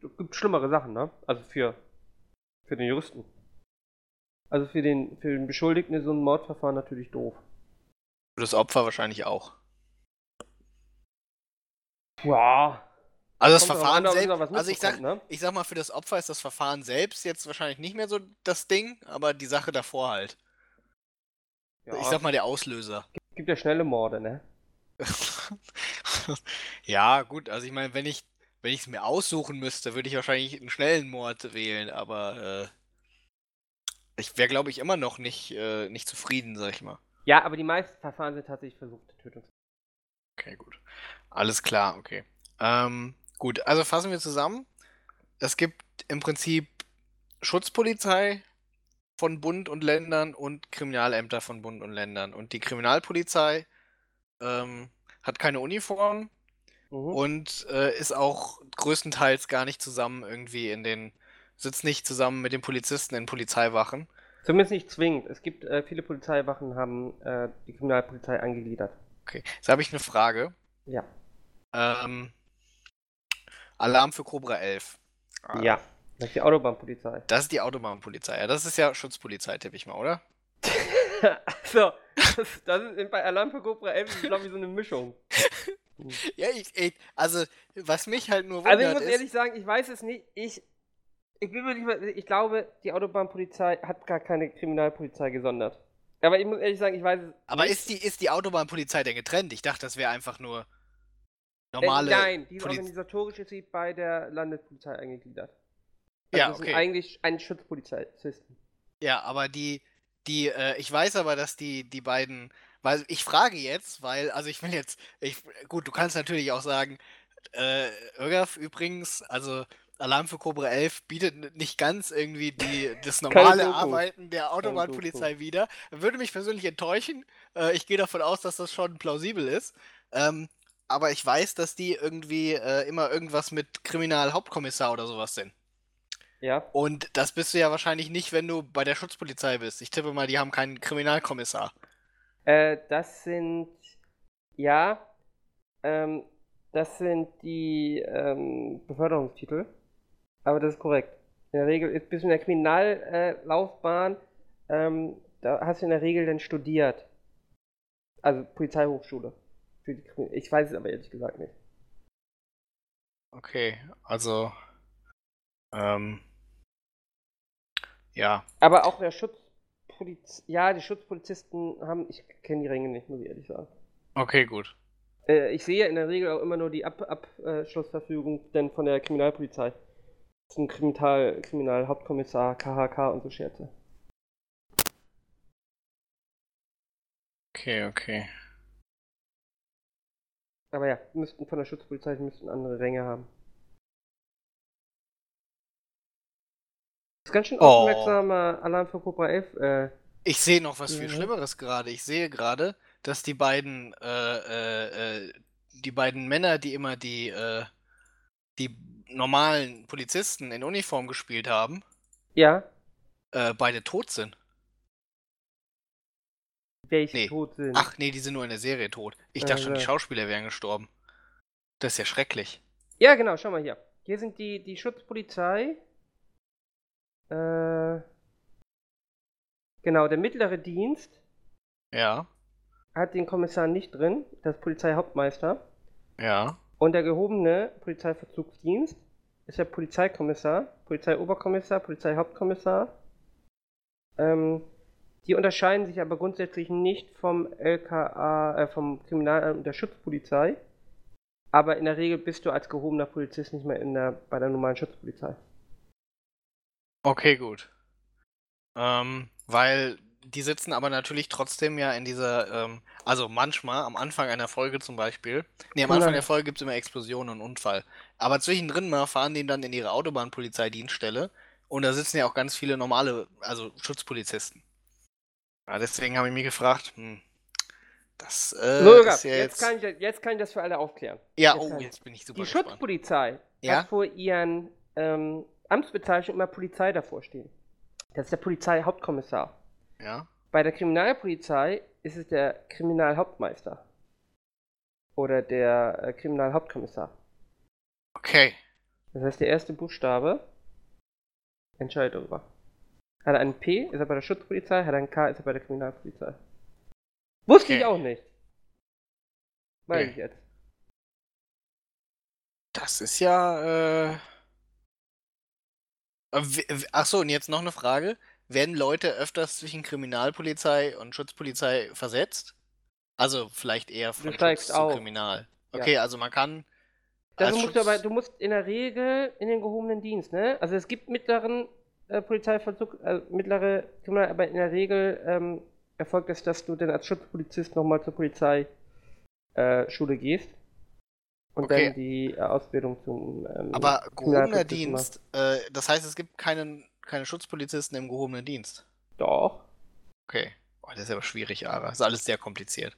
es gibt schlimmere Sachen, ne? Also für, für den Juristen. Also für den, für den Beschuldigten ist so ein Mordverfahren natürlich doof. Für das Opfer wahrscheinlich auch. Ja. Also das kommt Verfahren an, es selbst, was also ich sag, ne? ich sag mal, für das Opfer ist das Verfahren selbst jetzt wahrscheinlich nicht mehr so das Ding, aber die Sache davor halt. Ja, Ich sag mal, der Auslöser. gibt ja schnelle Morde, ne? ja, gut, also ich meine, wenn ich wenn ich es mir aussuchen müsste, würde ich wahrscheinlich einen schnellen Mord wählen, aber äh, ich wäre, glaube ich, immer noch nicht, äh, nicht zufrieden, sag ich mal. Ja, aber die meisten Verfahren sind tatsächlich versuchte Tötung. Okay, gut. Alles klar, okay. Ähm, gut, also fassen wir zusammen. Es gibt im Prinzip Schutzpolizei von Bund und Ländern und Kriminalämter von Bund und Ländern. Und die Kriminalpolizei ähm, hat keine Uniform Mhm. und äh, ist auch größtenteils gar nicht zusammen irgendwie in den, sitzt nicht zusammen mit den Polizisten in Polizeiwachen. Zumindest nicht zwingend. Es gibt äh, viele Polizeiwachen haben äh, die Kriminalpolizei angegliedert. Okay, jetzt habe ich eine Frage. Ja. Ähm, Alarm für Cobra 11. Ah, Ja. Das ist die Autobahnpolizei. Das ist die Autobahnpolizei. Ja, das ist ja Schutzpolizei, tippe ich mal, oder? so, das, das ist bei Alarm für Cobra 11 ist, glaube ich, so eine Mischung. Ja, ich, ich, also, was mich halt nur Also ich wundert muss ist, ehrlich sagen, ich weiß es nicht. Ich, Ich bin mir nicht mehr, ich glaube, die Autobahnpolizei hat gar keine Kriminalpolizei gesondert. Aber ich muss ehrlich sagen, ich weiß es. Aber nicht. ist die, ist die Autobahnpolizei denn getrennt? Ich dachte, das wäre einfach nur Äh, normale. Nein, die ist Poliz- organisatorisch ist sie bei der Landespolizei eingegliedert. Ja, das sind okay. eigentlich ein Schutzpolizisten. Ja, aber die, die, äh, ich weiß aber, dass die, die beiden, weil ich frage jetzt, weil, also ich will jetzt, ich, gut, du kannst natürlich auch sagen, äh, Ögaf übrigens, also Alarm für Cobra 11 bietet nicht ganz irgendwie die, das normale. Arbeiten der Autobahnpolizei wider. Würde mich persönlich enttäuschen. Äh, ich gehe davon aus, dass das schon plausibel ist. Ähm, aber ich weiß, dass die irgendwie äh, immer irgendwas mit Kriminalhauptkommissar oder sowas sind. Ja. Und das bist du ja wahrscheinlich nicht, wenn du bei der Schutzpolizei bist. Ich tippe mal, die haben keinen Kriminalkommissar. Äh, das sind, ja, ähm, das sind die ähm, Beförderungstitel. Aber das ist korrekt. In der Regel ist bist du in der Kriminallaufbahn, äh, ähm, da hast du in der Regel dann studiert. Also Polizeihochschule. Ich weiß es aber ehrlich gesagt nicht. Okay, also. Ähm. Ja, Aber auch der Schutzpoliz ja, die Schutzpolizisten haben, ich kenne die Ränge nicht, muss ich ehrlich sagen. okay, gut. Äh, ich sehe in der Regel auch immer nur die Ab Abschlussverfügung denn von der Kriminalpolizei. Zum Kriminal Kriminalhauptkommissar, KHK und so Scherze. Okay, okay. Aber ja, müssten von der Schutzpolizei müssten andere Ränge haben. Das ist ganz schön Oh. aufmerksamer Alarm für Cobra 11. Äh, Ich sehe noch was viel Mhm. Schlimmeres gerade. Ich sehe gerade, dass die beiden, äh, äh, äh, die beiden Männer, die immer die, äh, die normalen Polizisten in Uniform gespielt haben, ja, äh, beide tot sind. welche Nee. tot sind. Ach nee, die sind nur in der Serie tot. Ich dachte schon, die Also. Schauspieler wären gestorben. Das ist ja schrecklich. Ja, genau, schau mal hier. Hier sind die, die Schutzpolizei. Äh, genau, der mittlere Dienst Ja, hat den Kommissar nicht drin, das Polizeihauptmeister. ja. Und der gehobene Polizeiverzugsdienst ist der Polizeikommissar, Polizeioberkommissar, Polizeihauptkommissar. Ähm, die unterscheiden sich aber grundsätzlich nicht vom LKA, äh, vom Kriminalamt und der Schutzpolizei. Aber in der Regel bist du als gehobener Polizist nicht mehr in der, bei der normalen Schutzpolizei. Okay, gut. Ähm, weil die sitzen aber natürlich trotzdem ja in dieser, ähm, also manchmal am Anfang einer Folge zum Beispiel. Nee, am Anfang der Folge gibt es immer Explosionen und Unfall. Aber zwischendrin mal fahren die dann in ihre Autobahnpolizeidienststelle und da sitzen ja auch ganz viele normale, also Schutzpolizisten. Ja, deswegen habe ich mich gefragt, hm, das äh, so, ist ja jetzt, jetzt. kann ich, jetzt kann ich das für alle aufklären. ja, jetzt oh, jetzt bin ich super Die gespannt. Schutzpolizei Ja? hat vor ihren ähm, Amtsbezeichnungen immer Polizei davor stehen. Das ist der Polizeihauptkommissar. Ja, Bei der Kriminalpolizei ist es der Kriminalhauptmeister. Oder der äh, Kriminalhauptkommissar. okay. Das heißt, der erste Buchstabe entscheidet darüber. Hat er einen P, ist er bei der Schutzpolizei, hat er einen K, ist er bei der Kriminalpolizei. Wusste ich Okay. auch nicht. Weiß Okay. ich jetzt. Das ist ja. Äh... äh, w- w- Ach so, und jetzt noch eine Frage. Werden Leute öfters zwischen Kriminalpolizei und Schutzpolizei versetzt? Also vielleicht eher von steigst Schutz zu auf. Kriminal. Ja. Okay, also man kann. Dafür als musst du aber, du musst in der Regel in den gehobenen Dienst, ne? Also es gibt mittleren äh, Polizeivollzug, äh, mittlere Kriminal, aber in der Regel ähm, erfolgt es, dass du dann als Schutzpolizist nochmal zur Polizeischule äh, gehst und Okay. dann die äh, Ausbildung zum ähm, Aber gehobener Dienst, äh, das heißt, es gibt keinen, keine Schutzpolizisten im gehobenen Dienst. Doch. Okay. Oh, das ist aber schwierig, aber ist alles sehr kompliziert.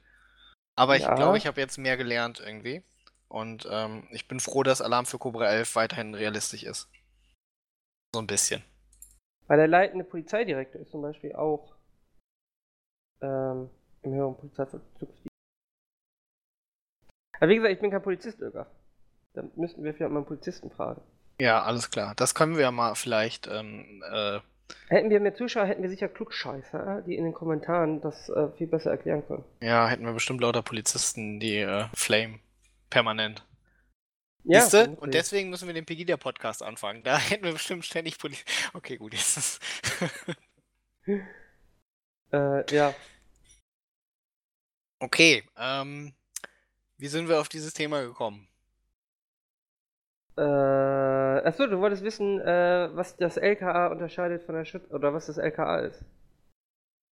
Aber ich Ja. glaube, ich habe jetzt mehr gelernt irgendwie. Und ähm, ich bin froh, dass Alarm für Cobra 11 weiterhin realistisch ist. So ein bisschen. Weil der leitende Polizeidirektor ist zum Beispiel auch ähm, im höheren Polizeivollzugsdienst. Aber wie gesagt, ich bin kein Polizist, Irga. Da müssten wir vielleicht mal einen Polizisten fragen. Ja, alles klar. Das können wir ja mal vielleicht. Ähm, äh, Hätten wir mehr Zuschauer, hätten wir sicher Klugscheißer, die in den Kommentaren das äh, viel besser erklären können. ja, hätten wir bestimmt lauter Polizisten, die äh, Flame permanent. Ja, Siehste? Und deswegen müssen wir den Pegida-Podcast anfangen. Da hätten wir bestimmt ständig Poli Okay, gut, jetzt ist Äh, ja. Okay, ähm, wie sind wir auf dieses Thema gekommen? Äh, achso, du wolltest wissen, äh, was das LKA unterscheidet von der Schutz... Oder was das LKA ist.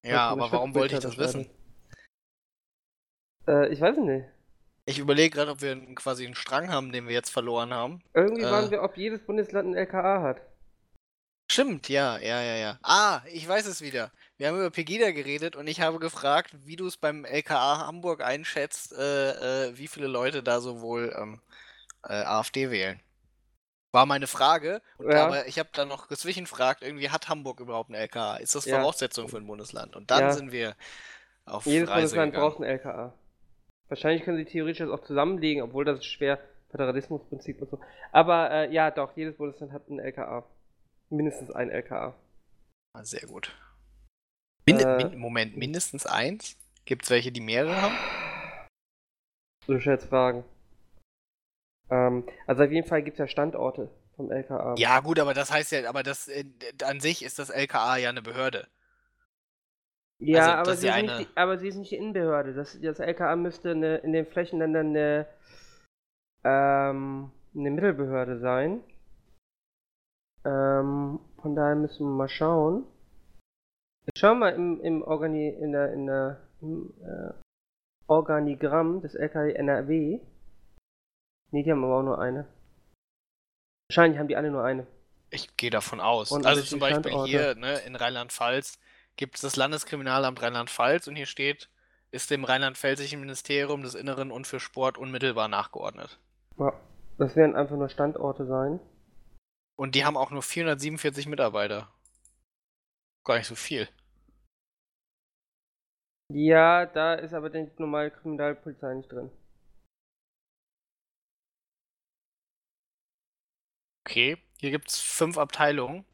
Ja, aber warum wollte ich das wissen? Äh, ich weiß es nicht. Ich überlege gerade, ob wir quasi einen Strang haben, den wir jetzt verloren haben. Irgendwie Äh. waren wir, ob jedes Bundesland ein LKA hat. Stimmt, ja, ja, ja, ja. Ah, ich weiß es wieder. Wir haben über Pegida geredet und ich habe gefragt, wie du es beim LKA Hamburg einschätzt, äh, äh, wie viele Leute da so wohl ähm, äh, AfD wählen. War meine Frage. Ja. aber ich habe dann noch zwischenfragt, irgendwie hat Hamburg überhaupt ein LKA? Ist das Ja. Voraussetzung für ein Bundesland? Und dann Ja. sind wir auf Jedes Reise Bundesland gegangen. braucht ein LKA. Wahrscheinlich können sie theoretisch das auch zusammenlegen, obwohl das ist schwer, Föderalismusprinzip und so. Aber äh, ja, doch, jedes Bundesland hat ein LKA. Mindestens ein LKA. Ah, sehr gut. Min Äh. min Moment, mindestens eins? Gibt es welche, die mehrere haben? So ich jetzt fragen. Ähm, also auf jeden Fall gibt es ja Standorte vom LKA. Ja, gut, aber das heißt ja, aber das äh, an sich ist das LKA ja eine Behörde. Ja, Also, aber, sie ja ist nicht eine- die, aber sie ist nicht die Innenbehörde. Das, das LKA müsste eine, in den Flächenländern eine, ähm, eine Mittelbehörde sein. Ähm, von daher müssen wir mal schauen. Ich schau mal im, im, Organi in der, in der, im äh, Organigramm des LKA NRW. Nee, die haben aber auch nur eine. Wahrscheinlich haben die alle nur eine. Ich gehe davon aus. Und also zum Beispiel Standorte. hier ne, in Rheinland-Pfalz gibt es das Landeskriminalamt Rheinland-Pfalz und hier steht, ist dem rheinland-pfälzischen Ministerium des Inneren und für Sport unmittelbar nachgeordnet. Ja, das werden einfach nur Standorte sein. Und die haben auch nur 447 Mitarbeiter. Gar nicht so viel. Ja, da ist aber die normale Kriminalpolizei nicht drin. Okay, hier gibt es fünf Abteilungen.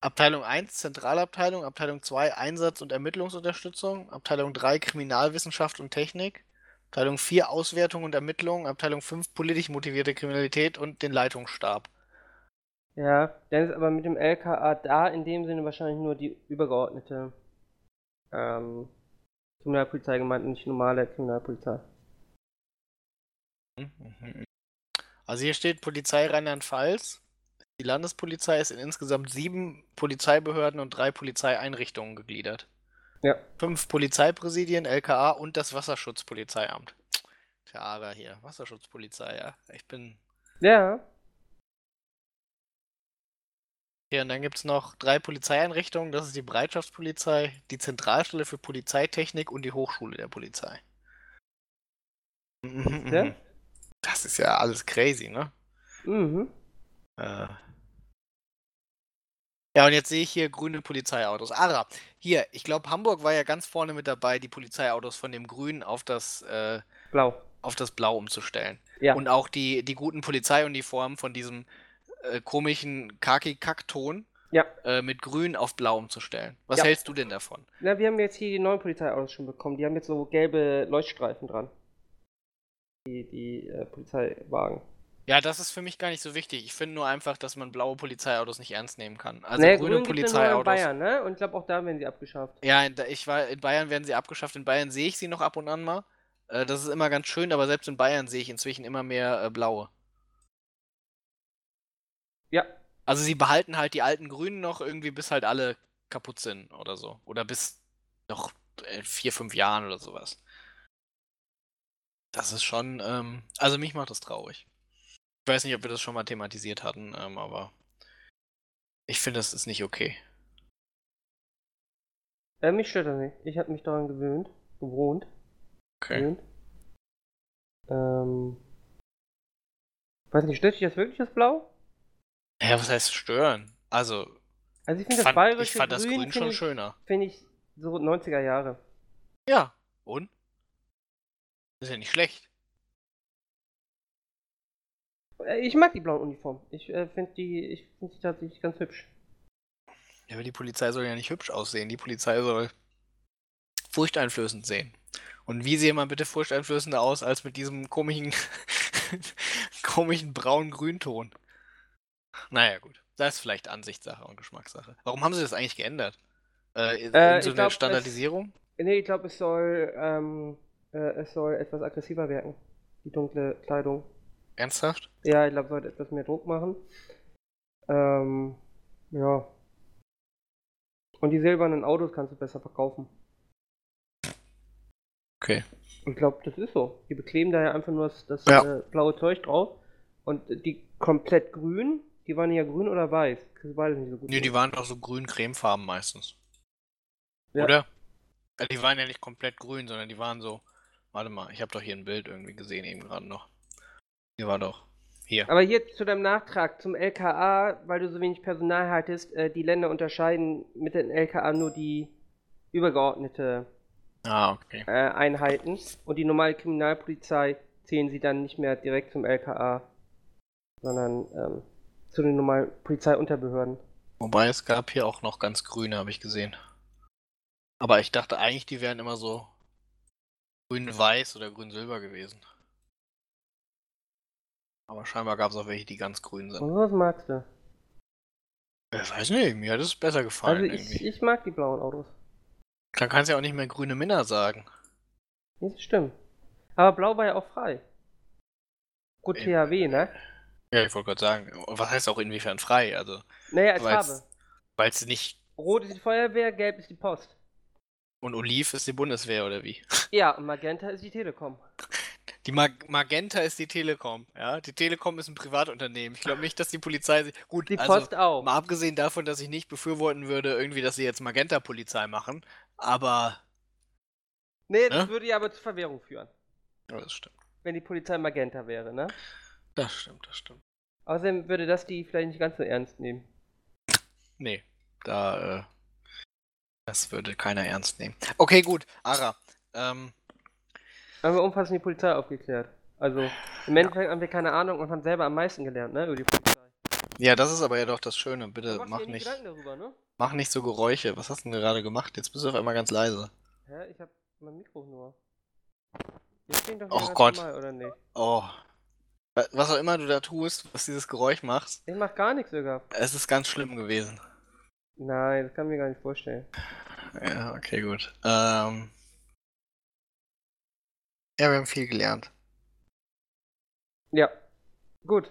Abteilung 1 Zentralabteilung, Abteilung 2 Einsatz- und Ermittlungsunterstützung, Abteilung 3 Kriminalwissenschaft und Technik, Abteilung 4 Auswertung und Ermittlung, Abteilung 5 politisch motivierte Kriminalität und den Leitungsstab. Ja, dann ist aber mit dem LKA da in dem Sinne wahrscheinlich nur die übergeordnete ähm, Kriminalpolizei gemeint und nicht normale Kriminalpolizei. Also hier steht Polizei Rheinland-Pfalz. Die Landespolizei ist in insgesamt sieben Polizeibehörden und drei Polizeieinrichtungen gegliedert. Ja. Fünf Polizeipräsidien, LKA und das Wasserschutzpolizeiamt. Tja, hier, Wasserschutzpolizei, ja. Ich bin. Ja, Hier, und dann gibt es noch drei Polizeieinrichtungen. Das ist die Bereitschaftspolizei, die Zentralstelle für Polizeitechnik und die Hochschule der Polizei. Mhm, Ja? Das ist ja alles crazy, ne? mhm. Äh. Ja, und jetzt sehe ich hier grüne Polizeiautos. Ara, hier, ich glaube, Hamburg war ja ganz vorne mit dabei, die Polizeiautos von dem Grün auf das, äh, Blau. auf das Blau umzustellen. Ja. Und auch die, die guten Polizeiuniformen von diesem äh, komischen Kaki-Kack-Ton Ja. äh, mit Grün auf Blau umzustellen. Was Ja. hältst du denn davon? Na, wir haben jetzt hier die neuen Polizeiautos schon bekommen. Die haben jetzt so gelbe Leuchtstreifen dran. Die, die äh, Polizeiwagen. Ja, das ist für mich gar nicht so wichtig. Ich finde nur einfach, dass man blaue Polizeiautos nicht ernst nehmen kann. Also naja, grüne nur in Polizeiautos. Bayern, ne? Und ich glaube auch da werden sie abgeschafft. Ja, in, ich war, in Bayern werden sie abgeschafft. In Bayern sehe ich sie noch ab und an mal. Äh, das ist immer ganz schön, aber selbst in Bayern sehe ich inzwischen immer mehr äh, blaue. Ja. Also sie behalten halt die alten Grünen noch irgendwie, bis halt alle kaputt sind oder so. Oder bis noch äh, vier, fünf Jahren oder sowas. Das ist schon, ähm, also mich macht das traurig. Ich weiß nicht, ob wir das schon mal thematisiert hatten, ähm, aber ich finde, das ist nicht okay. Äh, mich stört das nicht. Ich habe mich daran gewöhnt. Gewohnt. Okay. Gewöhnt. Ähm. Weiß nicht, stört dich das wirklich, das Blau? Ja, was heißt stören? Also, Also ich finde das bayerische ich fand das Grün, Grün schon finde ich, schöner. find ich so 90er Jahre. Ja, und? Ist ja nicht schlecht. Äh, Ich mag die blauen Uniformen. Ich äh, finde die, ich finde die tatsächlich ganz hübsch. Ja, aber die Polizei soll ja nicht hübsch aussehen. Die Polizei soll furchteinflößend sehen. Und wie sehe man bitte furchteinflößender aus als mit diesem komischen, komischen braun-grün-Ton? Naja, gut. Das ist vielleicht Ansichtssache und Geschmackssache. Warum haben sie das eigentlich geändert? Äh, in Äh, so eine glaub, Standardisierung? Nee, ich glaube, es soll, ähm, äh, es soll etwas aggressiver wirken. Die dunkle Kleidung. Ernsthaft? Ja, ich glaube, sollte etwas mehr Druck machen. Ähm, ja. Und die silbernen Autos kannst du besser verkaufen. Okay. Ich glaube, das ist so. Die bekleben da ja einfach nur das, das Ja. äh, blaue Zeug drauf. Und die komplett grün, die waren ja grün oder weiß. Ist beides nicht so gut. Nee, die waren doch so grün-cremefarben meistens. Ja. Oder? Die waren ja nicht komplett grün, sondern die waren so. Warte mal, ich habe doch hier ein Bild irgendwie gesehen, eben gerade noch. Hier war doch. Hier. Aber hier zu deinem Nachtrag zum LKA, weil du so wenig Personal hattest, äh, die Länder unterscheiden mit den LKA nur die übergeordnete Ah, okay. äh, Einheiten und die normale Kriminalpolizei zählen sie dann nicht mehr direkt zum LKA, sondern ähm, zu den normalen Polizeiunterbehörden. Wobei es gab hier auch noch ganz grüne, habe ich gesehen. Aber ich dachte eigentlich, die wären immer so grün-weiß oder grün-silber gewesen. Aber scheinbar gab es auch welche, die ganz grün sind. Und was magst du? Ich weiß nicht, mir hat es besser gefallen Also ich, irgendwie. ich mag die blauen Autos. Dann kannst du ja auch nicht mehr grüne Männer sagen. Nee, Das stimmt. Aber blau war ja auch frei. Gut Eben. THW, ne? Ja, ich wollte gerade sagen, was heißt auch inwiefern frei? Also, Naja, als Farbe. weil es nicht. Rot ist die Feuerwehr, gelb ist die Post. Und Oliv ist die Bundeswehr oder wie? Ja, und Magenta ist die Telekom. Die Mag Magenta ist die Telekom, ja. Die Telekom ist ein Privatunternehmen. Ich glaube nicht, dass die Polizei sich. Gut, Die also, Post auch. mal abgesehen davon, dass ich nicht befürworten würde, irgendwie, dass sie jetzt Magenta-Polizei machen, aber. Nee, das Ne? würde ja aber zur Verwirrung führen, Ja, das stimmt. wenn die Polizei Magenta wäre, ne? Das stimmt, das stimmt. Außerdem würde das die vielleicht nicht ganz so ernst nehmen. Nee, da, äh. Das würde keiner ernst nehmen. Okay, gut. Ara. Ähm, Haben wir umfassend die Polizei aufgeklärt. Also, im Endeffekt haben wir keine Ahnung und haben selber am meisten gelernt, ne? Über die Polizei. ja, das ist aber ja doch das Schöne. Bitte mach nicht, darüber, ne? mach nicht so Geräusche. Was hast du denn gerade gemacht? Jetzt bist du auf einmal ganz leise. Hä? Ich hab mein Mikro nur. Och ganz Gott. normal, nicht? Oh. Wa- Was auch immer du da tust, was dieses Geräusch machst, Ich mach gar nichts sogar. es ist ganz schlimm gewesen. Nein, das kann ich mir gar nicht vorstellen. Ja, okay, gut. Ähm. Ja, wir haben viel gelernt. Ja. Gut.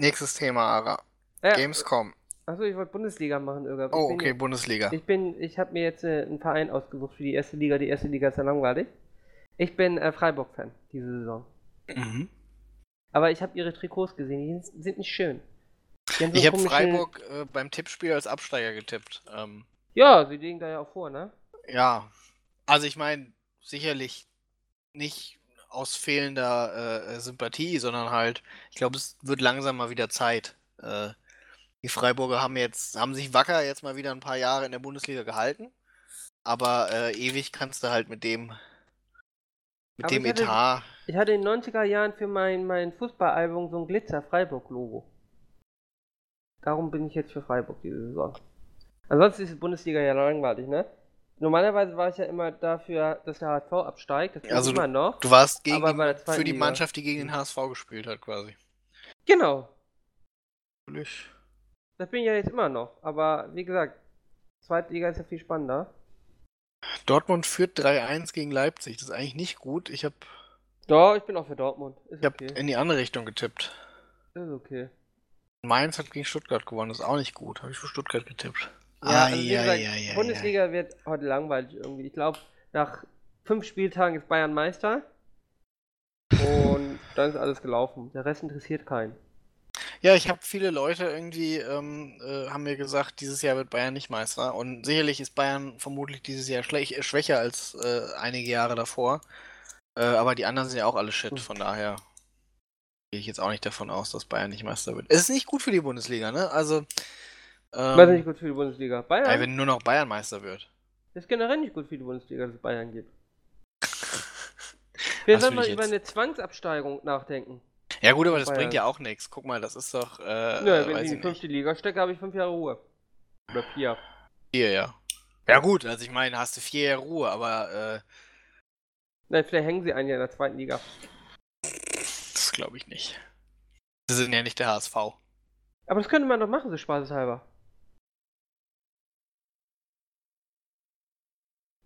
Nächstes Thema, Ara. Ja, Gamescom. Achso, ich wollte Bundesliga machen, Irga. Oh, okay, Bundesliga. Ich bin, ich habe mir jetzt äh, einen Verein ausgesucht für die erste Liga. Die erste Liga ist ja langweilig. Ich bin äh, Freiburg-Fan diese Saison. Mhm. Aber ich habe ihre Trikots gesehen, die sind nicht schön. So Ich habe Freiburg äh, beim Tippspiel als Absteiger getippt. Ähm, Ja, sie liegen da ja auch vor, ne? ja, also ich meine, sicherlich nicht aus fehlender äh, Sympathie, sondern halt, ich glaube, es wird langsam mal wieder Zeit. Äh, die Freiburger haben jetzt, haben sich wacker jetzt mal wieder ein paar Jahre in der Bundesliga gehalten, aber äh, ewig kannst du halt mit dem mit Aber dem ich hatte- Etat. Ich hatte in den 90er Jahren für mein, mein Fußballalbum so ein Glitzer-Freiburg-Logo. Darum bin ich jetzt für Freiburg diese Saison. Ansonsten ist die Bundesliga ja langweilig, ne? Normalerweise war ich ja immer dafür, dass der HSV absteigt. Das bin Also ich immer noch. Du warst gegen für die Liga. Mannschaft, die gegen den HSV gespielt hat, quasi. Genau. Natürlich. Das bin ich ja jetzt immer noch. Aber wie gesagt, zweite Liga ist ja viel spannender. Dortmund führt 3-1 gegen Leipzig. Das ist eigentlich nicht gut. Ich habe Doch, ich bin auch für Dortmund. Ist ich hab okay. in die andere Richtung getippt. Ist okay. Mainz hat gegen Stuttgart gewonnen. Das ist auch nicht gut. Habe ich für Stuttgart getippt. Ja, also Ai, gesagt, ai, ai, Bundesliga wird heute langweilig irgendwie. Ich glaube, nach fünf Spieltagen ist Bayern Meister. Und dann ist alles gelaufen. Der Rest interessiert keinen. Ja, ich habe viele Leute irgendwie, ähm, äh, haben mir gesagt, dieses Jahr wird Bayern nicht Meister. Und sicherlich ist Bayern vermutlich dieses Jahr äh, schwächer als äh, einige Jahre davor. Äh, aber die anderen sind ja auch alle Shit. Hm. Von daher gehe ich jetzt auch nicht davon aus, dass Bayern nicht Meister wird. Es ist nicht gut für die Bundesliga, ne? Also, ähm, Was ist nicht gut für die Bundesliga? Bayern ey, wenn nur noch Bayern Meister wird. ist generell nicht gut für die Bundesliga, dass es Bayern gibt. Wir Das sollen mal über eine Zwangsabsteigung nachdenken. Ja gut, aber das Bayern. bringt ja auch nichts. Guck mal, das ist doch, äh, Nö, wenn ich in die fünfte Liga stecke, habe ich fünf Jahre Ruhe. Oder vier. Hier, ja. Ja gut, also ich meine, hast du vier Jahre Ruhe, aber äh, Nein, vielleicht hängen sie einen ja in der zweiten Liga. Glaube ich nicht. Sie sind ja nicht der HSV. Aber das könnte man doch machen, so spaßeshalber.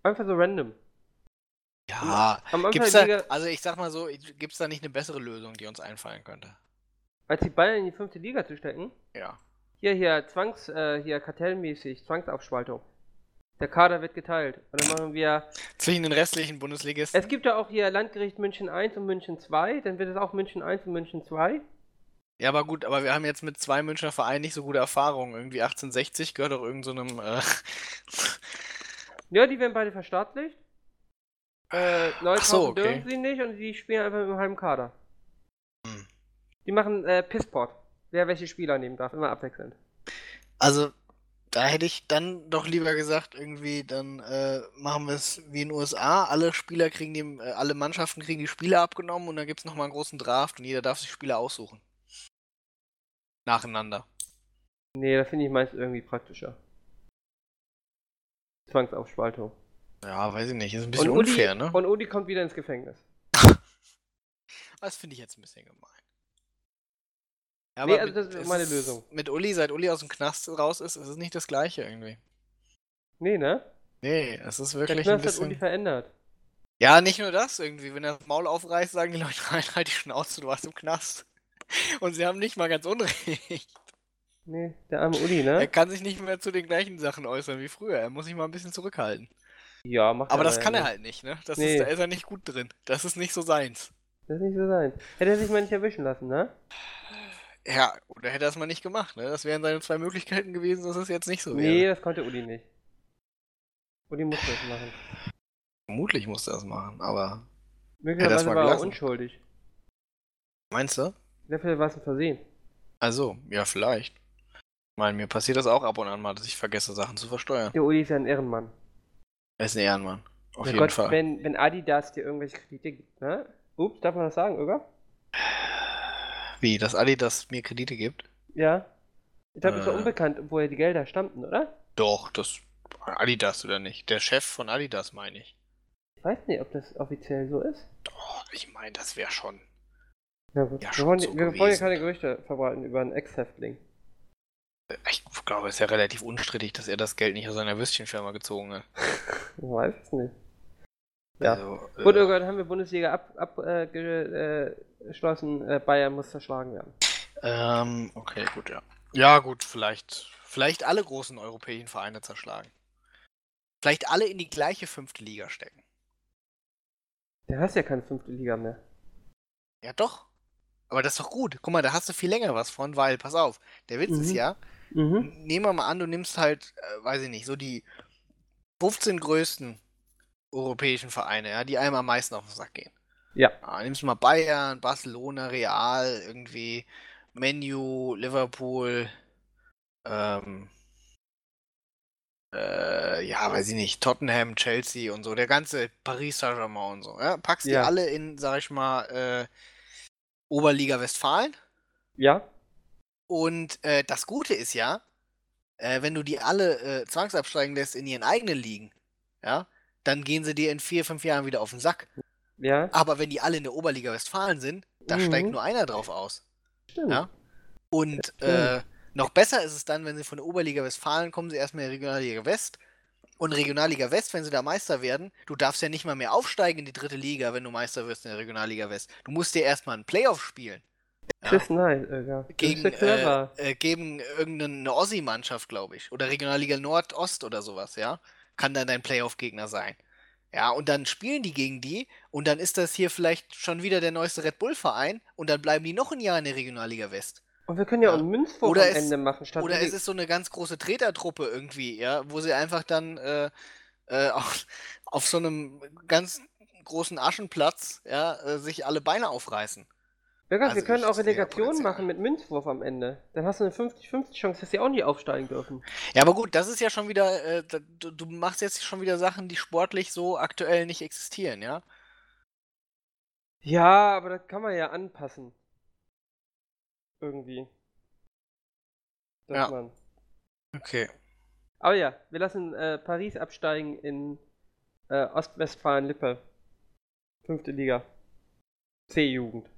Einfach so random. Ja, Am Anfang gibt's da, Liga, also ich sag mal so, gibt's da nicht eine bessere Lösung, die uns einfallen könnte? als die Bayern in die fünfte Liga zu stecken, Ja. hier, hier, Zwangs, äh, hier, kartellmäßig, Zwangsaufspaltung. Der Kader wird geteilt. Und dann machen wir. Zwischen den restlichen Bundesligisten. Es gibt ja auch hier Landgericht München 1 und München 2, dann wird es auch München 1 und München 2. Ja, aber gut, aber wir haben jetzt mit zwei Münchner Vereinen nicht so gute Erfahrungen. Irgendwie 1860 gehört doch irgend so einem. Äh, Ja, die werden beide verstaatlicht. Äh, Ach so, okay. dürfen sie nicht und die spielen einfach mit einem halben Kader. Hm. Die machen äh, Pissport. Wer welche Spieler nehmen darf, immer abwechselnd. also, da hätte ich dann doch lieber gesagt, irgendwie, dann äh, machen wir es wie in den USA. Alle Spieler kriegen die, äh, alle Mannschaften kriegen die Spieler abgenommen und dann gibt es nochmal einen großen Draft und jeder darf sich Spieler aussuchen. Nacheinander. Nee, das finde ich meist irgendwie praktischer. Zwangsaufspaltung. Ja, weiß ich nicht. Ist ein bisschen Udi, unfair, ne? Und Udi kommt wieder ins Gefängnis. Das finde ich jetzt ein bisschen gemein. Ja, Nee, aber also das mit- ist meine Lösung. Mit Uli, seit Uli aus dem Knast raus ist, ist es nicht das gleiche irgendwie. Nee, ne? Nee, es ist Der wirklich ein Knast hat bisschen. Uli verändert. Ja, nicht nur das irgendwie. Wenn er das Maul aufreißt, sagen die Leute rein, halt die Schnauze, du warst im Knast. Und sie haben nicht mal ganz Unrecht. Nee, der arme Uli, Er ne? kann sich nicht mehr zu den gleichen Sachen äußern wie früher. Er muss sich mal ein bisschen zurückhalten. Ja, macht Aber er das ja kann er nicht. halt nicht, ne? Das Nee. ist, da ist er nicht gut drin. Das ist nicht so seins. Das ist nicht so sein. Hätte er sich mal nicht erwischen lassen, ne? Ja, oder hätte er es mal nicht gemacht, ne? Das wären seine zwei Möglichkeiten gewesen, dass es jetzt nicht so wäre. Nee, das konnte Uli nicht. Uli musste das machen. Vermutlich musste er das machen, aber. Möglicherweise war er unschuldig. Meinst du? Dafür war es ein Versehen. Also, ja, vielleicht. Ich meine, mir passiert das auch ab und an mal, dass ich vergesse, Sachen zu versteuern. Der Uli ist ja ein Ehrenmann. Er ist ein Ehrenmann. Auf Mein jeden Gott, Fall. Wenn, wenn Adidas dir irgendwelche Kredite gibt, ne? Ups, darf man das sagen, oder? Wie, dass Adidas mir Kredite gibt? Ja. Ich glaube, ist doch Äh. unbekannt, woher die Gelder stammten, oder? Doch, das. Adidas oder nicht? Der Chef von Adidas, meine ich. Ich weiß nicht, ob das offiziell so ist. Doch, ich meine, das wäre schon. Na gut, Ja, wir schon wollen, so wir wollen ja keine Gerüchte verbreiten über einen Ex-Häftling. Ich glaube, es ist ja relativ unstrittig, dass er das Geld nicht aus seiner Würstchenfirma gezogen hat. Ich weiß es nicht. Ja. Also, Gut, äh, irgendwann haben wir Bundesliga abgeschlossen. Ab, äh, geschlossen. äh, Bayern muss zerschlagen werden. ähm, okay, gut, ja. Ja, gut, vielleicht. Vielleicht alle großen europäischen Vereine zerschlagen. Vielleicht alle in die gleiche fünfte Liga stecken. Der hast ja keine fünfte Liga mehr. Ja, doch. Aber das ist doch gut. Guck mal, da hast du viel länger was von, weil, pass auf, der Witz ist Mhm. ja, Mhm. nehmen wir mal an, du nimmst halt, äh, weiß ich nicht, so die 15 größten europäischen Vereine, ja, die einem am meisten auf den Sack gehen. Ja. Ah, nimmst du mal Bayern, Barcelona, Real, irgendwie, Menu, Liverpool, ähm, äh, ja, weiß ich nicht, Tottenham, Chelsea und so, der ganze Paris Saint-Germain und so, ja, packst die Ja. alle in, sag ich mal, äh, Oberliga Westfalen Ja? und äh, das Gute ist ja, äh, wenn du die alle äh, zwangsabsteigen lässt in ihren eigenen Ligen, ja, dann gehen sie dir in vier, fünf Jahren wieder auf den Sack. Ja? Aber wenn die alle in der Oberliga Westfalen sind, da Mhm. steigt nur einer drauf aus. Stimmt. Ja. Und Ja. äh, noch besser ist es dann, wenn sie von der Oberliga Westfalen kommen, sie erstmal in die Regionalliga West. Und Regionalliga West, wenn sie da Meister werden, du darfst ja nicht mal mehr aufsteigen in die dritte Liga, wenn du Meister wirst in der Regionalliga West. Du musst dir erstmal einen Playoff spielen. Das ist nice, Irga. Das Gegen, ist ja clever. äh, äh, gegen irgendeine Ossi-Mannschaft, glaube ich. Oder Regionalliga Nordost oder sowas, ja. Kann dann dein Playoff-Gegner sein. Ja, und dann spielen die gegen die und dann ist das hier vielleicht schon wieder der neueste Red Bull-Verein und dann bleiben die noch ein Jahr in der Regionalliga West. Und wir können ja, ja. auch Münzwurf Oder am es- Ende machen, statt Oder es ist so eine ganz große Tretertruppe irgendwie, ja, wo sie einfach dann äh, äh, auf, auf so einem ganz großen Aschenplatz, ja, äh, sich alle Beine aufreißen. Irga, also wir können auch Potenzial. machen mit Münzwurf am Ende. Dann hast du eine 50-50 Chance, dass sie auch nie aufsteigen dürfen. Ja, aber gut, das ist ja schon wieder, äh, du, du machst jetzt schon wieder Sachen, die sportlich so aktuell nicht existieren, ja? Ja, aber das kann man ja anpassen. Irgendwie. Dass Ja. man. Okay. Aber ja, wir lassen äh, Paris absteigen in äh, Ostwestfalen-Lippe. Fünfte Liga. C-Jugend.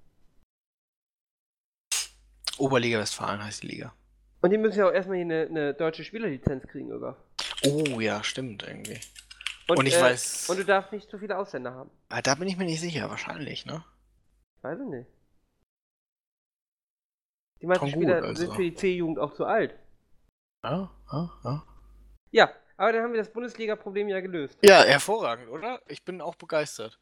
Oberliga Westfalen heißt die Liga. Und die müssen ja auch erstmal hier eine, eine deutsche Spielerlizenz kriegen, oder? Oh ja, stimmt irgendwie. Und ich weiß- äh, Und du darfst nicht zu viele Ausländer haben. Ah, da bin ich mir nicht sicher, wahrscheinlich, ne? Weiß ich nicht. Die meisten Schon gut, Spieler also. sind für die C-Jugend auch zu alt. Ja, ja, ja. Ja, aber dann haben wir das Bundesliga-Problem ja gelöst. Ja, hervorragend, oder? Ich bin auch begeistert.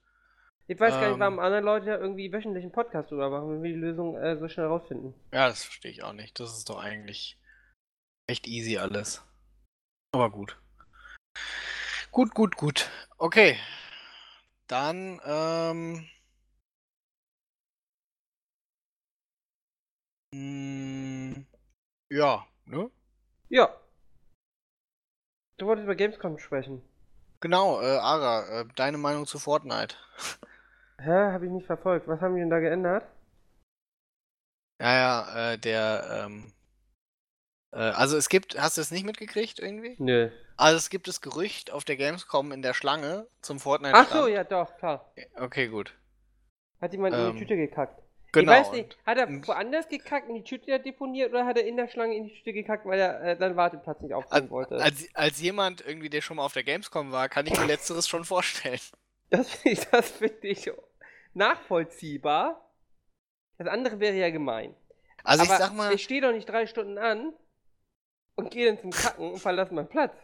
Ich weiß gar nicht, Ähm. warum andere Leute ja irgendwie wöchentlich einen Podcast drüber machen, wenn wir die Lösung äh, so schnell rausfinden. Ja, das verstehe ich auch nicht. Das ist doch eigentlich echt easy alles. Aber gut. Gut, gut, gut. Okay. Dann, ähm. mm, Ja, ne? Ja. Du wolltest über Gamescom sprechen. Genau, äh, Ara, äh, deine Meinung zu Fortnite. Hä? Hab ich nicht verfolgt. Was haben die denn da geändert? Ja, ja, äh, der, ähm. Äh, also es gibt, hast du es nicht mitgekriegt irgendwie? Nö. Also es gibt das Gerücht auf der Gamescom in der Schlange zum Fortnite. Ach so, ja doch, klar. Okay, gut. Hat jemand in Ähm, die Tüte gekackt. Genau. Ich weiß nicht, hat er woanders gekackt, in die Tüte deponiert oder hat er in der Schlange in die Tüte gekackt, weil er äh, Warteplatz nicht aufgeben Als, wollte? als, als jemand irgendwie, der schon mal auf der Gamescom war, kann ich mir letzteres schon vorstellen. Das finde ich, das find ich nachvollziehbar. Das andere wäre ja gemein. Also Aber ich sag mal, ich stehe doch nicht drei Stunden an und gehe dann zum Kacken und verlasse meinen Platz.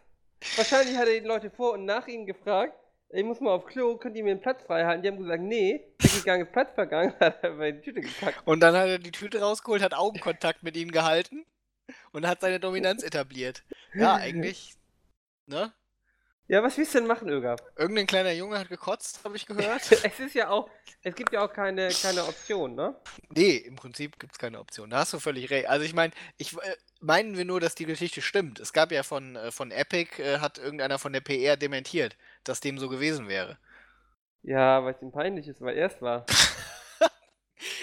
Wahrscheinlich hat er die Leute vor und nach ihm gefragt, ich muss mal auf Klo, könnt ihr mir einen Platz frei halten? Die haben gesagt, nee, der gegangen ist Platz vergangen, hat er bei die Tüte gekackt. und dann hat er die Tüte rausgeholt, hat Augenkontakt mit ihnen gehalten und hat seine Dominanz etabliert. Ja, eigentlich, ne? Ja, was willst du denn machen, Öger? Irgendein kleiner Junge hat gekotzt, habe ich gehört. Es ist ja auch, es gibt ja auch keine, keine Option, ne? Nee, im Prinzip gibt es keine Option. Da hast du völlig recht. Also ich meine, ich äh, meinen wir nur, dass die Geschichte stimmt. Es gab ja von, äh, von Epic, äh, hat irgendeiner von der PR dementiert, dass dem so gewesen wäre. Ja, weil es ihm peinlich ist, weil er es war.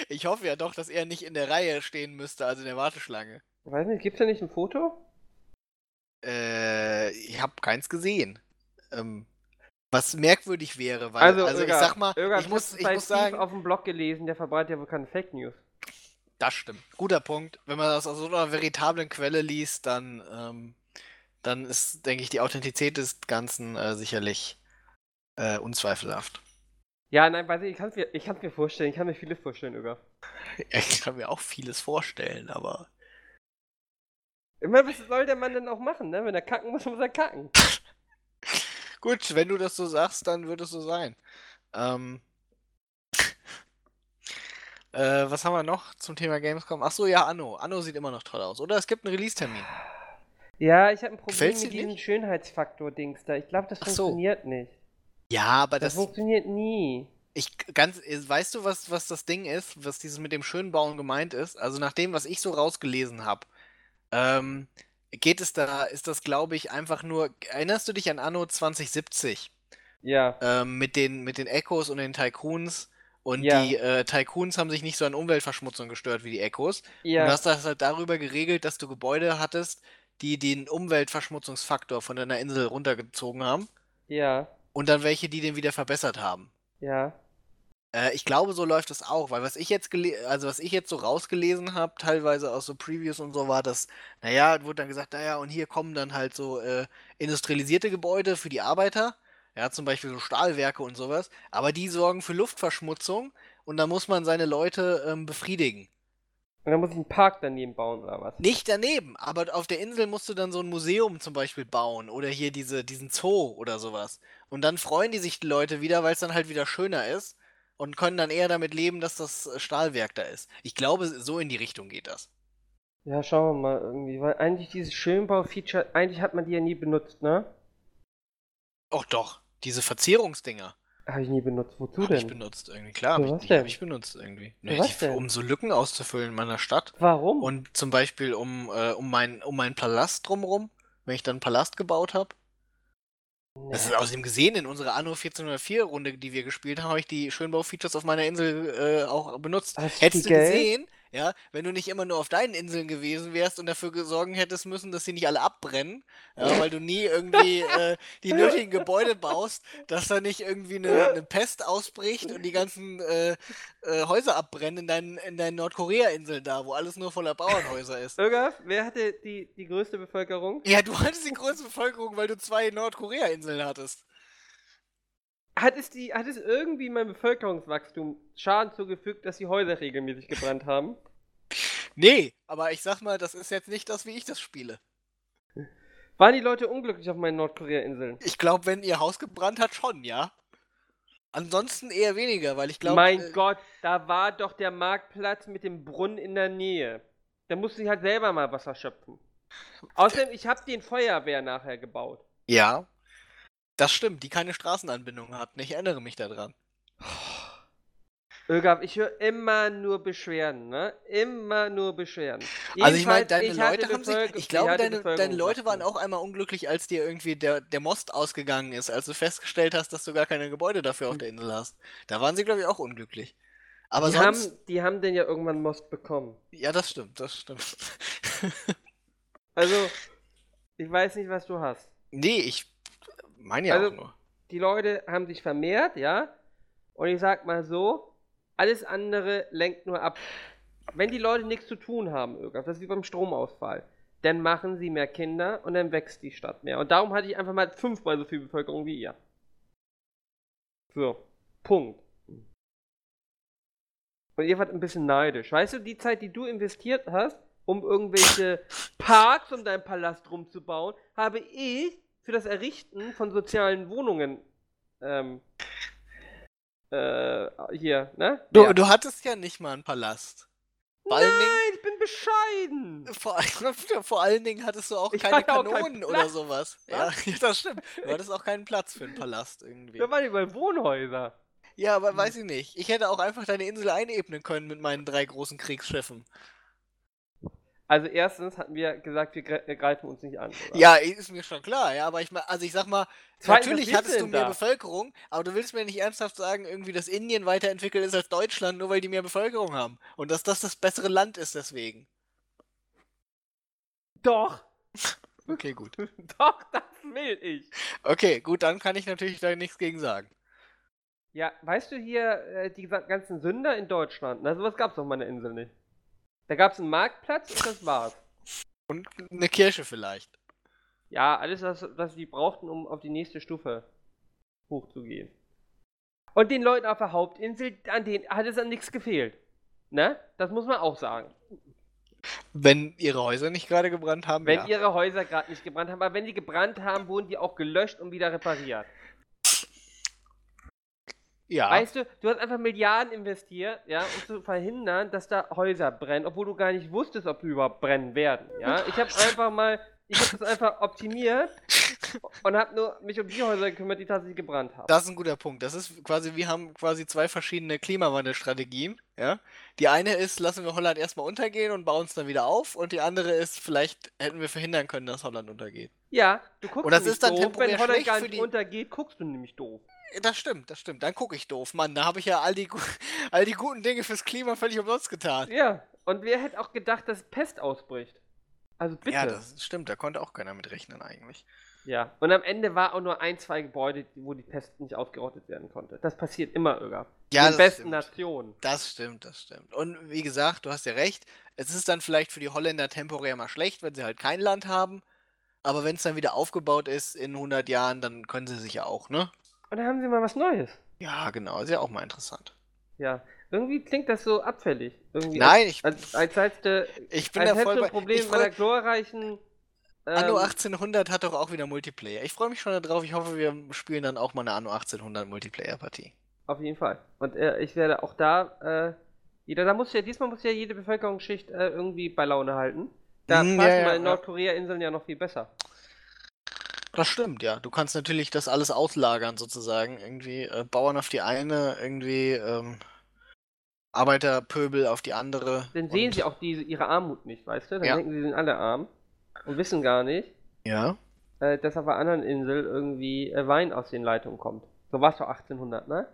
Ich hoffe ja doch, dass er nicht in der Reihe stehen müsste, also in der Warteschlange. Weiß nicht, gibt's da nicht ein Foto? Äh, ich habe keins gesehen. Ähm, was merkwürdig wäre, weil, Also, also, ich Öger, sag mal, Öger, ich muss, ich muss sagen, auf dem Blog gelesen, der verbreitet ja wohl keine Fake News. das stimmt. Guter Punkt. Wenn man das aus so einer veritablen Quelle liest, dann, ähm, dann ist, denke ich, die Authentizität des Ganzen äh, sicherlich äh, unzweifelhaft. Ja, nein, weiß ich, ich kann es mir, ich kann's mir vorstellen, ich kann mir vieles vorstellen, Öger. Ich kann mir auch vieles vorstellen, aber Immer, was soll der Mann denn auch machen, ne? Wenn er kacken muss, muss er kacken. gut, wenn du das so sagst, dann wird es so sein. Ähm, äh, was haben wir noch zum Thema Gamescom? Ach so, ja, Anno. Anno sieht immer noch toll aus. Oder es gibt einen Release-Termin. Ja, ich habe ein Problem Gefällt's mit diesem? Schönheitsfaktor-Dings da. Ich glaube, das Ach so. funktioniert nicht. Ja, aber Das, das, funktioniert nie. ich ganz, äh, weißt du, was, was das Ding ist, was dieses mit dem Schönbauen gemeint ist? Also nach dem, was ich so rausgelesen habe, ähm, geht es da, ist das, glaube ich, einfach nur, erinnerst du dich an Anno 2070? Ja. ähm, mit den, mit den Echos und den Tycoons. Und Ja. die äh, Tycoons haben sich nicht so an Umweltverschmutzung gestört wie die Echos. Und Ja. du hast das halt darüber geregelt, dass du Gebäude hattest, die den Umweltverschmutzungsfaktor von deiner Insel runtergezogen haben. Ja. Und dann welche, die den wieder verbessert haben. Ja. Äh, ich glaube, so läuft das auch, weil was ich jetzt also was ich jetzt so rausgelesen habe, teilweise aus so Previews und so, war das, naja, wurde dann gesagt, naja, und hier kommen dann halt so äh, industrialisierte Gebäude für die Arbeiter, ja, zum Beispiel so Stahlwerke und sowas, aber die sorgen für Luftverschmutzung und da muss man seine Leute ähm, befriedigen. Und dann muss ich einen Park daneben bauen oder was? Nicht daneben, aber auf der Insel musst du dann so ein Museum zum Beispiel bauen oder hier diese, diesen Zoo oder sowas. Und dann freuen die sich die Leute wieder, weil es dann halt wieder schöner ist und können dann eher damit leben, dass das äh, Stahlwerk da ist. Ich glaube, so in die Richtung geht das. Ja, schauen wir mal irgendwie. Weil eigentlich dieses Schönbau-Feature, eigentlich hat man die ja nie benutzt, ne? Och doch, diese Verzierungsdinger Habe ich nie benutzt. Wozu habe ich denn? benutzt irgendwie. Klar, habe ich, hab ich benutzt irgendwie. Ne, was die, denn? um so Lücken auszufüllen in meiner Stadt. Warum? Und zum Beispiel um, äh, um, mein, um meinen Palast drumherum, wenn ich dann einen Palast gebaut habe. Das ist außerdem gesehen, in unserer Anno 1404-Runde, die wir gespielt haben, habe ich die Schönbau-Features auf meiner Insel äh, auch benutzt. Hast Hättest du Geld? gesehen, ja, wenn du nicht immer nur auf deinen Inseln gewesen wärst und dafür sorgen hättest müssen, dass sie nicht alle abbrennen, ja, weil du nie irgendwie äh, die nötigen Gebäude baust, dass da nicht irgendwie eine, eine Pest ausbricht und die ganzen äh, äh, Häuser abbrennen in deinen, in deinen Nordkorea-Inseln da, wo alles nur voller Bauernhäuser ist. Irgaf, wer hatte die, die größte Bevölkerung? Ja, du hattest die größte Bevölkerung, weil du zwei Nordkorea-Inseln hattest. Hat es, die, hat es irgendwie meinem Bevölkerungswachstum Schaden zugefügt, dass die Häuser regelmäßig gebrannt haben? Nee, aber ich sag mal, das ist jetzt nicht das, wie ich das spiele. Waren die Leute unglücklich auf meinen Nordkorea-Inseln? Ich glaube, wenn ihr Haus gebrannt hat, schon, ja. Ansonsten eher weniger, weil ich glaube. mein äh, Gott, da war doch der Marktplatz mit dem Brunnen in der Nähe. Da musste ich halt selber mal Wasser schöpfen. Außerdem, ich habe den Feuerwehr nachher gebaut. Ja. Das stimmt, die keine Straßenanbindung hatten. Ich erinnere mich daran. Irgaf, ich höre immer nur Beschwerden, ne? Immer nur Beschwerden. Also ich meine, deine ich Leute haben sich, ich glaube, deine, deine Leute waren auch einmal unglücklich, als dir irgendwie der, der Most ausgegangen ist, als du festgestellt hast, dass du gar keine Gebäude dafür auf der Insel hast. Da waren sie, glaube ich, auch unglücklich. Aber die, sonst, haben, die haben den ja irgendwann Most bekommen. ja, das stimmt, das stimmt. Also, ich weiß nicht, was du hast. nee, ich meine ja Also- auch nur. Die Leute haben sich vermehrt, ja? Und ich sag mal so, alles andere lenkt nur ab. Wenn die Leute nichts zu tun haben, Irgaf, das ist wie beim Stromausfall, dann machen sie mehr Kinder und dann wächst die Stadt mehr. Und darum hatte ich einfach mal fünfmal so viel Bevölkerung wie ihr. So, Punkt. Und ihr wart ein bisschen neidisch. Weißt du, die Zeit, die du investiert hast, um irgendwelche Parks um deinen Palast rumzubauen, habe ich für das Errichten von sozialen Wohnungen ähm, äh, hier, ne? Du, Ja. du hattest ja nicht mal einen Palast. Vor allen Dingen, Nein, ich bin bescheiden. vor, vor allen Dingen hattest du auch Ich keine hatte auch Kanonen oder sowas. Ja, das stimmt. Du hattest auch keinen Platz für einen Palast irgendwie. Wir waren über Wohnhäuser. Ja, aber weiß ich nicht. Ich hätte auch einfach deine Insel einebnen können mit meinen drei großen Kriegsschiffen. Also erstens hatten wir gesagt, wir gre- greifen uns nicht an. Oder? Ja, ist mir schon klar, ja, aber ich also ich sag mal, Zweitens, natürlich hattest du mehr da? Bevölkerung, aber du willst mir nicht ernsthaft sagen, irgendwie, dass Indien weiterentwickelt ist als Deutschland, nur weil die mehr Bevölkerung haben. Und dass das das bessere Land ist deswegen. Doch, Okay, gut. doch, das will ich. Okay, gut, dann kann ich natürlich da nichts gegen sagen. Ja, weißt du hier, äh, die ganzen Sünder in Deutschland, na sowas gab's auf meiner Insel nicht. Da gab's einen Marktplatz und das war's. Und eine Kirche vielleicht. Ja, alles, was, was die brauchten, um auf die nächste Stufe hochzugehen. Und den Leuten auf der Hauptinsel, an denen hat es an nichts gefehlt. Ne? Das muss man auch sagen. Wenn ihre Häuser nicht gerade gebrannt haben, Wenn ja. ihre Häuser gerade nicht gebrannt haben, aber wenn die gebrannt haben, wurden die auch gelöscht und wieder repariert. Ja. Weißt du, du hast einfach Milliarden investiert, ja, um zu verhindern, dass da Häuser brennen, obwohl du gar nicht wusstest, ob sie überhaupt brennen werden, ja. Ich habe einfach mal, ich habe das einfach optimiert und habe nur mich um die Häuser gekümmert, die tatsächlich gebrannt haben. Das ist ein guter Punkt. Das ist quasi, wir haben quasi zwei verschiedene Klimawandelstrategien. Ja? Die eine ist, lassen wir Holland erstmal untergehen und bauen es dann wieder auf. Und die andere ist, vielleicht hätten wir verhindern können, dass Holland untergeht. Ja, du guckst Und das ist dann doof, temporär wenn Holland gar nicht die- untergeht, guckst du nämlich doof. Das stimmt, das stimmt. Dann gucke ich doof. Mann, da habe ich ja all die, all die guten Dinge fürs Klima völlig umsonst getan. Ja, und wer hätte auch gedacht, dass Pest ausbricht? Also bitte. Ja, das stimmt. Da konnte auch keiner mit rechnen eigentlich. Ja, und am Ende war auch nur ein, zwei Gebäude, wo die Pest nicht ausgerottet werden konnte. Das passiert immer, Irga. Ja, In den besten stimmt. Nationen. Das stimmt, das stimmt. Und wie gesagt, du hast ja recht. Es ist dann vielleicht für die Holländer temporär mal schlecht, wenn sie halt kein Land haben. Aber wenn es dann wieder aufgebaut ist in 100 Jahren, dann können sie sich ja auch, ne? Und dann haben sie mal was Neues. Ja, genau. Ist ja auch mal interessant. Ja, irgendwie klingt das so abfällig. Irgendwie Nein, ich, Als, als, als, als, ich bin als da voll bei. ein Problem ich freu, glorreichen. Anno ähm, 1800 hat doch auch wieder Multiplayer. Ich freue mich schon darauf. Ich hoffe, wir spielen dann auch mal eine Anno 1800 Multiplayer-Partie. Auf jeden Fall. Und äh, ich werde auch da, äh, jeder, da muss ja, diesmal muss ja jede Bevölkerungsschicht äh, irgendwie bei Laune halten. Da Mm, passen ja, ja, in ja. Nordkorea-Inseln ja noch viel besser. Das stimmt, ja. Du kannst natürlich das alles auslagern, sozusagen. Irgendwie äh, Bauern auf die eine, irgendwie ähm, Arbeiterpöbel auf die andere. Dann sehen sie auch diese, ihre Armut nicht, weißt du? Dann Ja. denken sie, sie sind alle arm und wissen gar nicht, Ja. äh, dass auf einer anderen Insel irgendwie äh, Wein aus den Leitungen kommt. So war es doch 1800, ne?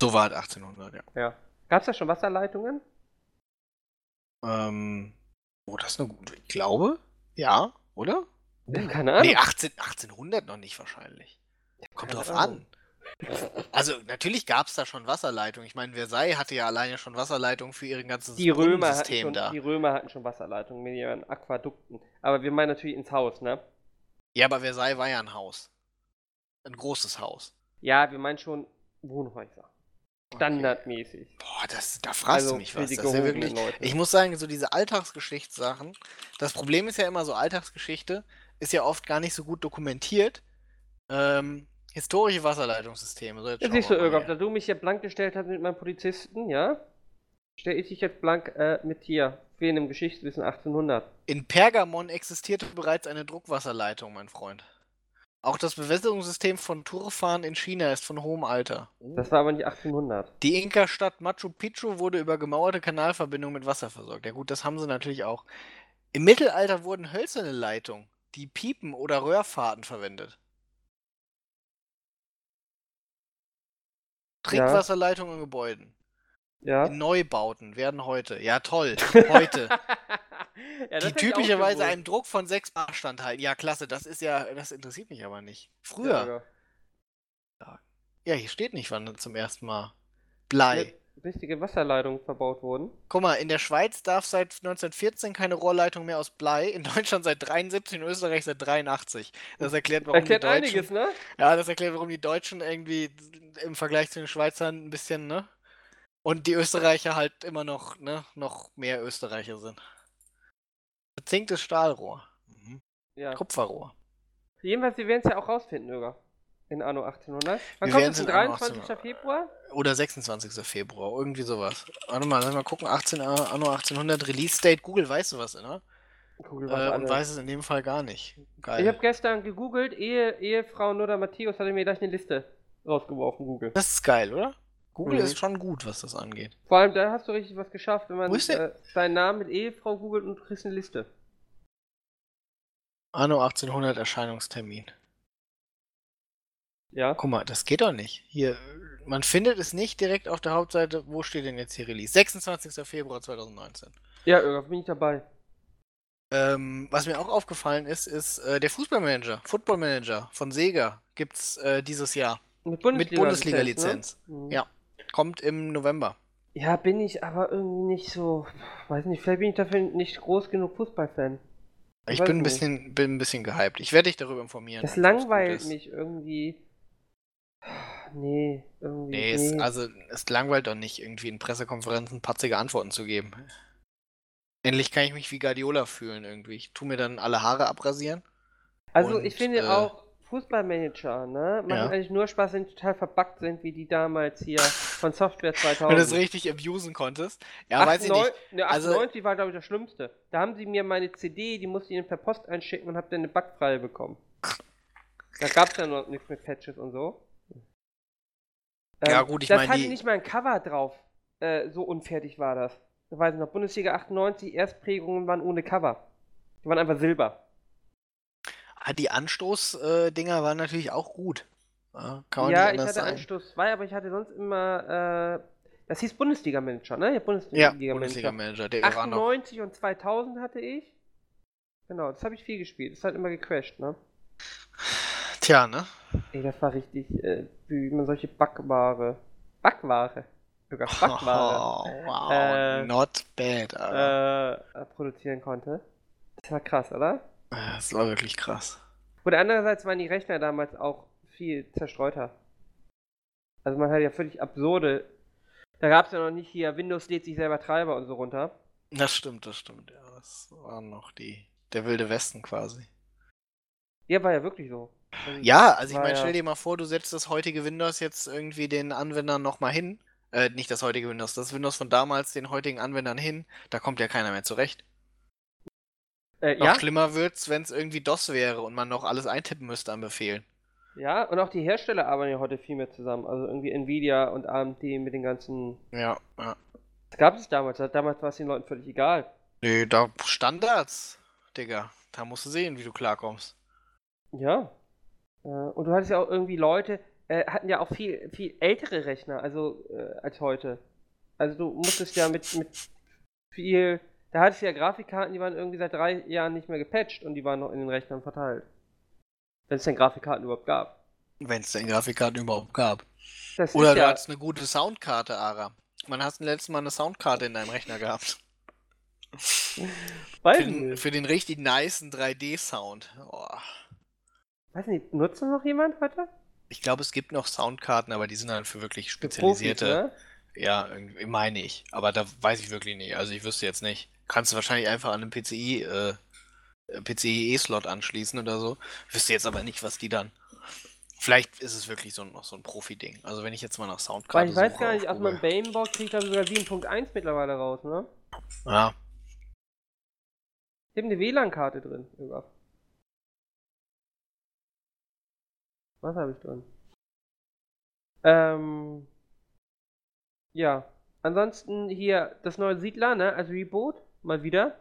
So war es 1800, ja. Ja. Gab es da schon Wasserleitungen? Ähm, oh, das ist eine gute. Ich glaube, ja, oder? Ja, keine Ahnung. Nee, 18, 1800 noch nicht wahrscheinlich. Kommt drauf Ahnung. an. Also, natürlich gab es da schon Wasserleitungen. Ich meine, Versailles hatte ja alleine schon Wasserleitungen für ihr ganzes Die Römer, hatten Brunnensystem schon, da. die Römer hatten schon Wasserleitungen mit ihren Aquädukten. Aber wir meinen natürlich ins Haus, ne? Ja, aber Versailles war ja ein Haus. Ein großes Haus. Ja, wir meinen schon Wohnhäuser. Standardmäßig. Boah, das, da fragst Also du mich was. Das ist ja wirklich, Leute. ich muss sagen, so diese Alltagsgeschichtssachen, das Problem ist ja immer so, Alltagsgeschichte ist ja oft gar nicht so gut dokumentiert. Ähm, historische Wasserleitungssysteme. So, jetzt schauen siehst du, Irgop, da du mich hier blank gestellt hast mit meinem Polizisten, ja? Stell ich dich jetzt blank äh, mit hier. Fehlen im Geschichtswissen 1800. In Pergamon existierte bereits eine Druckwasserleitung, mein Freund. Auch das Bewässerungssystem von Turfan in China ist von hohem Alter. Oh. Das war aber nicht 1800. Die Inka-Stadt Machu Picchu wurde über gemauerte Kanalverbindungen mit Wasser versorgt. Ja gut, das haben sie natürlich auch. Im Mittelalter wurden hölzerne Leitungen, die Piepen oder Röhrfahrten verwendet. Trinkwasserleitungen in Gebäuden. Ja. In Neubauten werden heute. Ja, toll. Heute. ja, die typischerweise einen Druck von 6 Bar standhalten. Ja, klasse, das ist ja, das interessiert mich aber nicht. Ja, Früher. Irgop. Ja, hier steht nicht, wann zum ersten Mal. Blei. Richtige Wasserleitungen verbaut wurden. Guck mal, in der Schweiz darf seit 1914 keine Rohrleitung mehr aus Blei, in Deutschland seit 73, in Österreich seit 83. Das erklärt, warum Erklärt die Deutschen, einiges, ne? Ja, das erklärt, warum die Deutschen irgendwie im Vergleich zu den Schweizern ein bisschen, ne? Und die Österreicher halt immer noch, ne, noch mehr Österreicher sind. Bezinktes Stahlrohr. Mhm. Ja. Kupferrohr. Jedenfalls, wir werden es ja auch rausfinden, Irga. In Anno 1800. Wann Wir kommt es? in Am Anno 23. 1800. Februar? Oder 26. Februar, irgendwie sowas. Warte mal, lass mal gucken. 18, Anno 1800 Release Date. Google, weißt du was, ne? Google Äh, weiß und alles. weiß es in dem Fall gar nicht. Geil. Ich habe gestern gegoogelt, Ehe, Ehefrau Noda Matthäus hatte mir gleich eine Liste rausgeworfen, Google. Das ist geil, oder? Google Mhm. ist schon gut, was das angeht. Vor allem, da hast du richtig was geschafft, wenn man äh, deinen Namen mit Ehefrau googelt und du kriegst eine Liste. Anno 1800 Erscheinungstermin. Ja. Guck mal, das geht doch nicht. Hier, man findet es nicht direkt auf der Hauptseite. Wo steht denn jetzt hier Release? 26. Februar 2019. Ja, Irga, bin ich dabei. Ähm, was mir auch aufgefallen ist, ist äh, der Fußballmanager, Footballmanager von Sega gibt's äh, dieses Jahr. Mit Bundesliga-Lizenz. Bundesliga-Lizenz. Ne? Mhm. Ja. Kommt im November. Ja, bin ich aber irgendwie nicht so. Weiß nicht, vielleicht bin ich dafür nicht groß genug Fußballfan. Ich weiß bin ein bisschen, bin ein bisschen gehypt. Ich werde dich darüber informieren. Das langweilt mich irgendwie. Nee, irgendwie. Nee, es, also es langweilt doch nicht, irgendwie in Pressekonferenzen patzige Antworten zu geben. Endlich kann ich mich wie Guardiola fühlen irgendwie. Ich tu mir dann alle Haare abrasieren. Also Und, ich finde äh, auch Fußballmanager, ne, machen Ja. eigentlich nur Spaß, wenn die total verbuggt sind, wie die damals hier von Software 2000. Wenn du es richtig abusen konntest. Ja, weiß ich nicht. 98 Ne, Also- 98 war, glaube ich, das Schlimmste. Da haben sie mir meine CD, die musste ich ihnen per Post einschicken und hab dann eine Backfreie bekommen. Da gab es ja noch nichts mit Patches und so. Ja, gut, ich das mein, hatte die- nicht mal ein Cover drauf. Äh, so unfertig war das. Da weiß ich noch, Bundesliga 98, Erstprägungen waren ohne Cover. Die waren einfach Silber. Ah, die Anstoß-Dinger waren natürlich auch gut. Ja, kann man ja, ich hatte sagen. Anstoß 2, aber ich hatte sonst immer, äh, das hieß Bundesliga-Manager, ne? Ja, Ja, Bundesliga-Manager. Bundesliga-Manager, der war noch. 98 und 2000 hatte ich. Genau, das habe ich viel gespielt. Das hat immer gecrashed, ne? Tja, ne? Ey, das war richtig, äh, wie man solche Backware. Backware. Sogar Backware. Oh, wow, Äh, not bad. Alter. äh, äh, produzieren konnte. Das war krass, oder? Das war wirklich krass. Und andererseits waren die Rechner damals auch viel zerstreuter. Also man hat ja völlig absurde. Da gab es ja noch nicht hier, Windows lädt sich selber Treiber und so runter. Das stimmt, das stimmt. Ja, das war noch die, der wilde Westen quasi. Ja, war ja wirklich so. Ja, also ich meine, stell dir mal vor, du setzt das heutige Windows jetzt irgendwie den Anwendern nochmal hin. Äh, nicht das heutige Windows, das Windows von damals den heutigen Anwendern hin. Da kommt ja keiner mehr zurecht. Äh, Noch ja, schlimmer wird's, wenn es irgendwie DOS wäre und man noch alles eintippen müsste an Befehlen. ja, und auch die Hersteller arbeiten ja heute viel mehr zusammen. Also irgendwie Nvidia und AMD mit den ganzen. Ja, ja. Das gab es damals. Damals war es den Leuten völlig egal. Nee, da Standards, Digga. Da musst du sehen, wie du klarkommst. Ja. Äh, und du hattest ja auch irgendwie Leute, äh, hatten ja auch viel, viel ältere Rechner, also äh, als heute. Also du musstest ja mit, mit viel. Da hatte ich ja Grafikkarten, die waren irgendwie seit drei Jahren nicht mehr gepatcht und die waren noch in den Rechnern verteilt. Wenn es denn Grafikkarten überhaupt gab. Wenn es denn Grafikkarten überhaupt gab. Das Oder du ja, hattest eine gute Soundkarte, Ara. Wann hast du letztes Mal eine Soundkarte in deinem Rechner gehabt? Für den, für den richtig nicen 3D-Sound. Oh. Weiß nicht, nutzt das noch jemand heute? Ich glaube, es gibt noch Soundkarten, aber die sind dann für wirklich Für Profis, spezialisierte. ne? Ja, irgendwie meine ich. Aber da weiß ich wirklich nicht. Also ich wüsste jetzt nicht. Kannst du wahrscheinlich einfach an einen PCI, äh, PCIe-Slot anschließen oder so. Wüsste jetzt aber nicht, was die dann. Vielleicht ist es wirklich so, noch so ein Profi-Ding. Also wenn ich jetzt mal nach Weil Soundkarte ich weiß suche gar nicht, aus meinem Google. Bamebox kriegt er sogar 7.1 mittlerweile raus, ne? Ja, Ich habe eine WLAN-Karte drin, sogar. Was habe ich drin? Ähm. Ja. Ansonsten hier das neue Siedler, ne? Als Reboot. Mal wieder.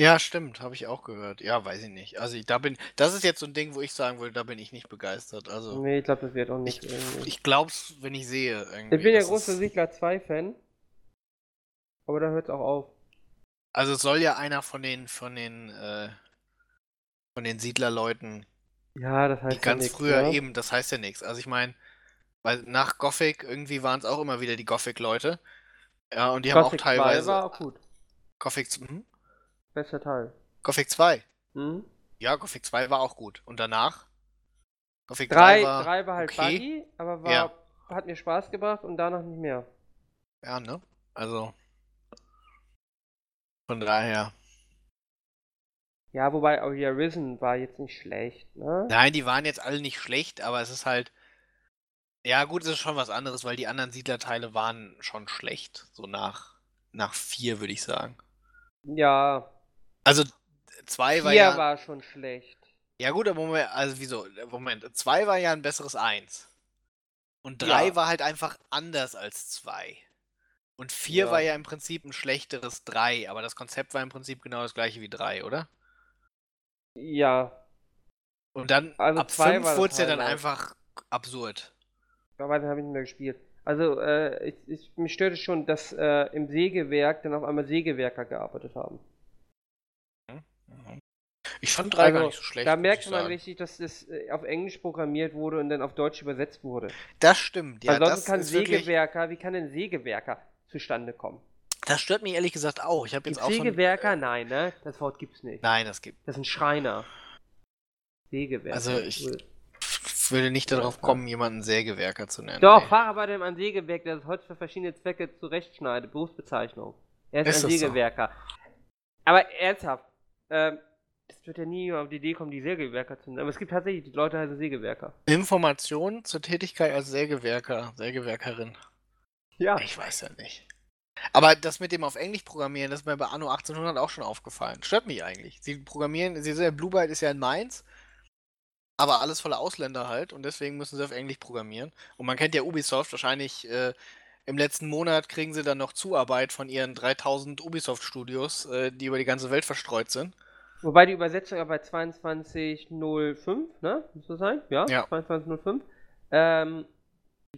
ja, stimmt, habe ich auch gehört. Ja, weiß ich nicht. Also ich, da bin, das ist jetzt so ein Ding, wo ich sagen würde, da bin ich nicht begeistert. Also Nee, ich glaube, das wird auch ich, nicht. irgendwie. ich glaub's, wenn ich sehe. Irgendwie. Ich bin ja großer ist- Siedler 2-Fan. Aber da hört es auch auf. Also es soll ja einer von den, von den, äh, von den Siedlerleuten Ja, das Die heißt ja ganz nix, früher ne? eben, das heißt ja nichts. Also ich meine, weil nach Gothic irgendwie waren es auch immer wieder die Gothic-Leute. Ja, und die haben auch Gothic 2 teilweise war auch gut. Gothic, z- hm? Bester Teil. Gothic 2. Hm? Ja, Gothic 2 war auch gut. Und danach? Gothic 3 3, war, 3 war halt okay. buggy, aber war, Ja. hat mir Spaß gebracht und danach nicht mehr. Ja, ne? Also von daher. Ja, wobei auch hier Risen war jetzt nicht schlecht, ne? Nein, die waren jetzt alle nicht schlecht, aber es ist halt. Ja, gut, es ist schon was anderes, weil die anderen Siedlerteile waren schon schlecht. So nach, nach vier, würde ich sagen. Ja, Also zwei war 4 ja. war schon schlecht. Ja gut, aber Moment, also wieso? Moment, 2 war ja ein besseres 1. Und 3 Ja. war halt einfach anders als 2. Und 4 Ja. war ja im Prinzip ein schlechteres 3, aber das Konzept war im Prinzip genau das gleiche wie 3, oder? Ja, Und dann Also ab zwei 5 war das wurde es ja dann einfach absurd. aber weiter habe ich nicht mehr gespielt. Also, äh, ich, ich, mich stört es schon, dass äh, im Sägewerk dann auf einmal Sägewerker gearbeitet haben. Ich fand 3 gar Also, nicht so schlecht. da merkt man richtig, dass das äh, auf Englisch programmiert wurde und dann auf Deutsch übersetzt wurde. Das stimmt, ja. Das kann ist wirklich, Sägewerker, wie kann denn Sägewerker zustande kommen? Das stört mich ehrlich gesagt auch. Ich habe jetzt auch. Sägewerker? Nein, ne? Das Wort gibt's nicht. Nein, das gibt. Das sind Schreiner. Sägewerker. Also, ich- Ich würde nicht darauf kommen, jemanden Sägewerker zu nennen. Doch, nee. Facharbeiter im Sägewerk, der das Holz für verschiedene Zwecke zurechtschneidet. Berufsbezeichnung. Er ist, Ist ein das so? Sägewerker. Aber ernsthaft, ähm, es wird ja nie auf die Idee kommen, die Sägewerker zu nennen. Aber es gibt tatsächlich, die Leute heißen Sägewerker. Informationen zur Tätigkeit als Sägewerker, Sägewerkerin. Ja. Ich weiß ja nicht. Aber das mit dem auf Englisch programmieren, das ist mir bei Anno 1800 auch schon aufgefallen. Stört mich eigentlich. Sie programmieren, sie sind, Blue Byte ist ja in Mainz, aber alles voller Ausländer halt und deswegen müssen sie auf Englisch programmieren. Und man kennt ja Ubisoft, wahrscheinlich äh, im letzten Monat kriegen sie dann noch Zuarbeit von ihren 3000 Ubisoft-Studios, äh, die über die ganze Welt verstreut sind. Wobei die Übersetzung ja bei 22.05, ne? Muss das sein? Ja, Ja. 22.05. Ähm,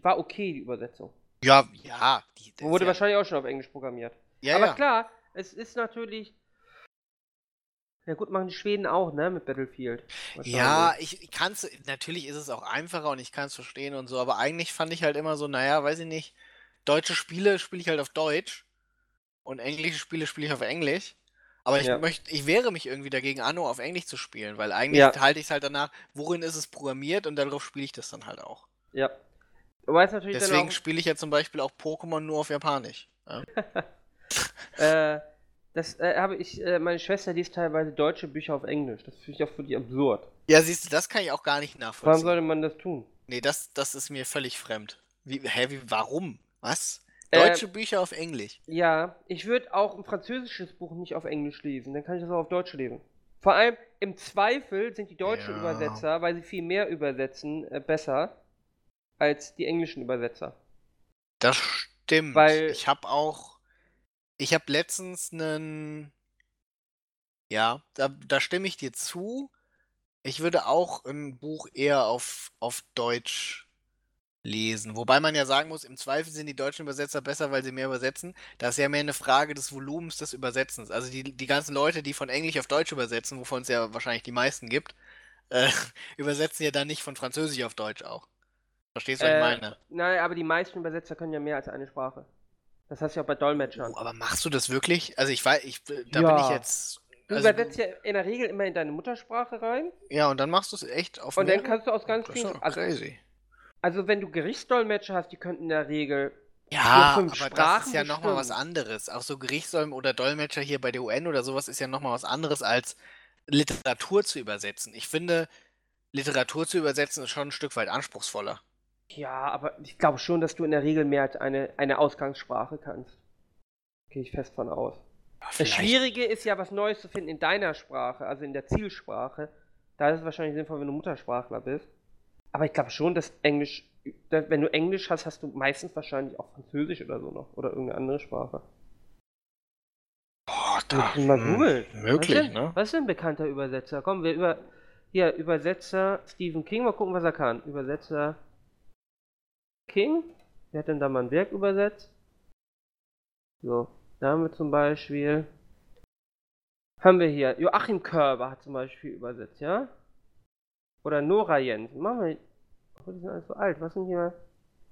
war okay, die Übersetzung. Ja, ja. Die, das Wurde ja, wahrscheinlich auch schon auf Englisch programmiert. ja, Aber ja. klar, es ist natürlich. Ja gut, machen die Schweden auch, ne, mit Battlefield. Ja, ich, ich kann's, natürlich ist es auch einfacher und ich kann es verstehen und so, aber eigentlich fand ich halt immer so, naja, weiß ich nicht, deutsche Spiele spiele ich halt auf Deutsch und englische Spiele spiele ich auf Englisch. Aber ich Ja. möchte, ich wehre mich irgendwie dagegen, Anno auf Englisch zu spielen, weil eigentlich Ja. halte ich es halt danach, worin ist es programmiert und darauf spiele ich das dann halt auch. Ja. Deswegen spiele ich ja zum Beispiel auch Pokémon nur auf Japanisch. Ja? äh, das äh, habe ich, äh, meine Schwester liest teilweise deutsche Bücher auf Englisch. Das finde ich auch für die absurd. ja, siehst du, das kann ich auch gar nicht Warum nachvollziehen. sollte man das tun? Nee, das, das ist mir völlig fremd. Wie, hä, wie, warum? Was? Äh, Deutsche Bücher auf Englisch. Ja, ich würde auch ein französisches Buch nicht auf Englisch lesen, dann kann ich das auch auf Deutsch lesen. Vor allem im Zweifel sind die deutschen Ja. Übersetzer, weil sie viel mehr übersetzen, äh, besser als die englischen Übersetzer. Das stimmt. Weil- ich habe auch, ich habe letztens einen, ja, da, da stimme ich dir zu. Ich würde auch ein Buch eher auf, auf Deutsch lesen. Wobei man ja sagen muss, im Zweifel sind die deutschen Übersetzer besser, weil sie mehr übersetzen. Das ist ja mehr eine Frage des Volumens des Übersetzens. Also die, die ganzen Leute, die von Englisch auf Deutsch übersetzen, wovon es ja wahrscheinlich die meisten gibt, äh, übersetzen ja dann nicht von Französisch auf Deutsch auch. Verstehst du, was Äh, ich meine? Nein, aber die meisten Übersetzer können ja mehr als eine Sprache. Das hast du ja auch bei Dolmetschern. Oh, aber machst du das wirklich? Also ich weiß, ich, da bin Ja. ich jetzt. Du Also, übersetzt ja in der Regel immer in deine Muttersprache rein ja, und dann machst du es echt auf und dann mehrere? kannst du aus ganz Das ist vielen. Also, crazy. also wenn du Gerichtsdolmetscher hast, die könnten in der Regel. Ja, aber das Sprachen ist ja nochmal was anderes. Auch so Gerichtssäulen oder Dolmetscher hier bei der UN oder sowas ist ja nochmal was anderes als Literatur zu übersetzen. Ich finde, Literatur zu übersetzen ist schon ein Stück weit anspruchsvoller. Ja, aber ich glaube schon, dass du in der Regel mehr als eine, eine Ausgangssprache kannst. Gehe ich fest von aus. Das Vielleicht- Schwierige ist ja, was Neues zu finden in deiner Sprache, also in der Zielsprache. Da ist es wahrscheinlich sinnvoll, wenn du Muttersprachler bist. Aber ich glaube schon, dass Englisch, da- wenn du Englisch hast, hast du meistens wahrscheinlich auch Französisch oder so noch. Oder irgendeine andere Sprache. Boah, können mal hm, googeln. Möglich, was denn, ne? Was ist denn ein bekannter Übersetzer? Komm, wir über. Hier, Übersetzer Stephen King, mal gucken, was er kann. Übersetzer King. Wer hat denn da mal ein Werk übersetzt? So, da haben wir zum Beispiel. Haben wir hier. Joachim Körber hat zum Beispiel übersetzt, ja? Oder Nora Jensen. Machen wir. Oh, die sind alle so alt. Was sind hier?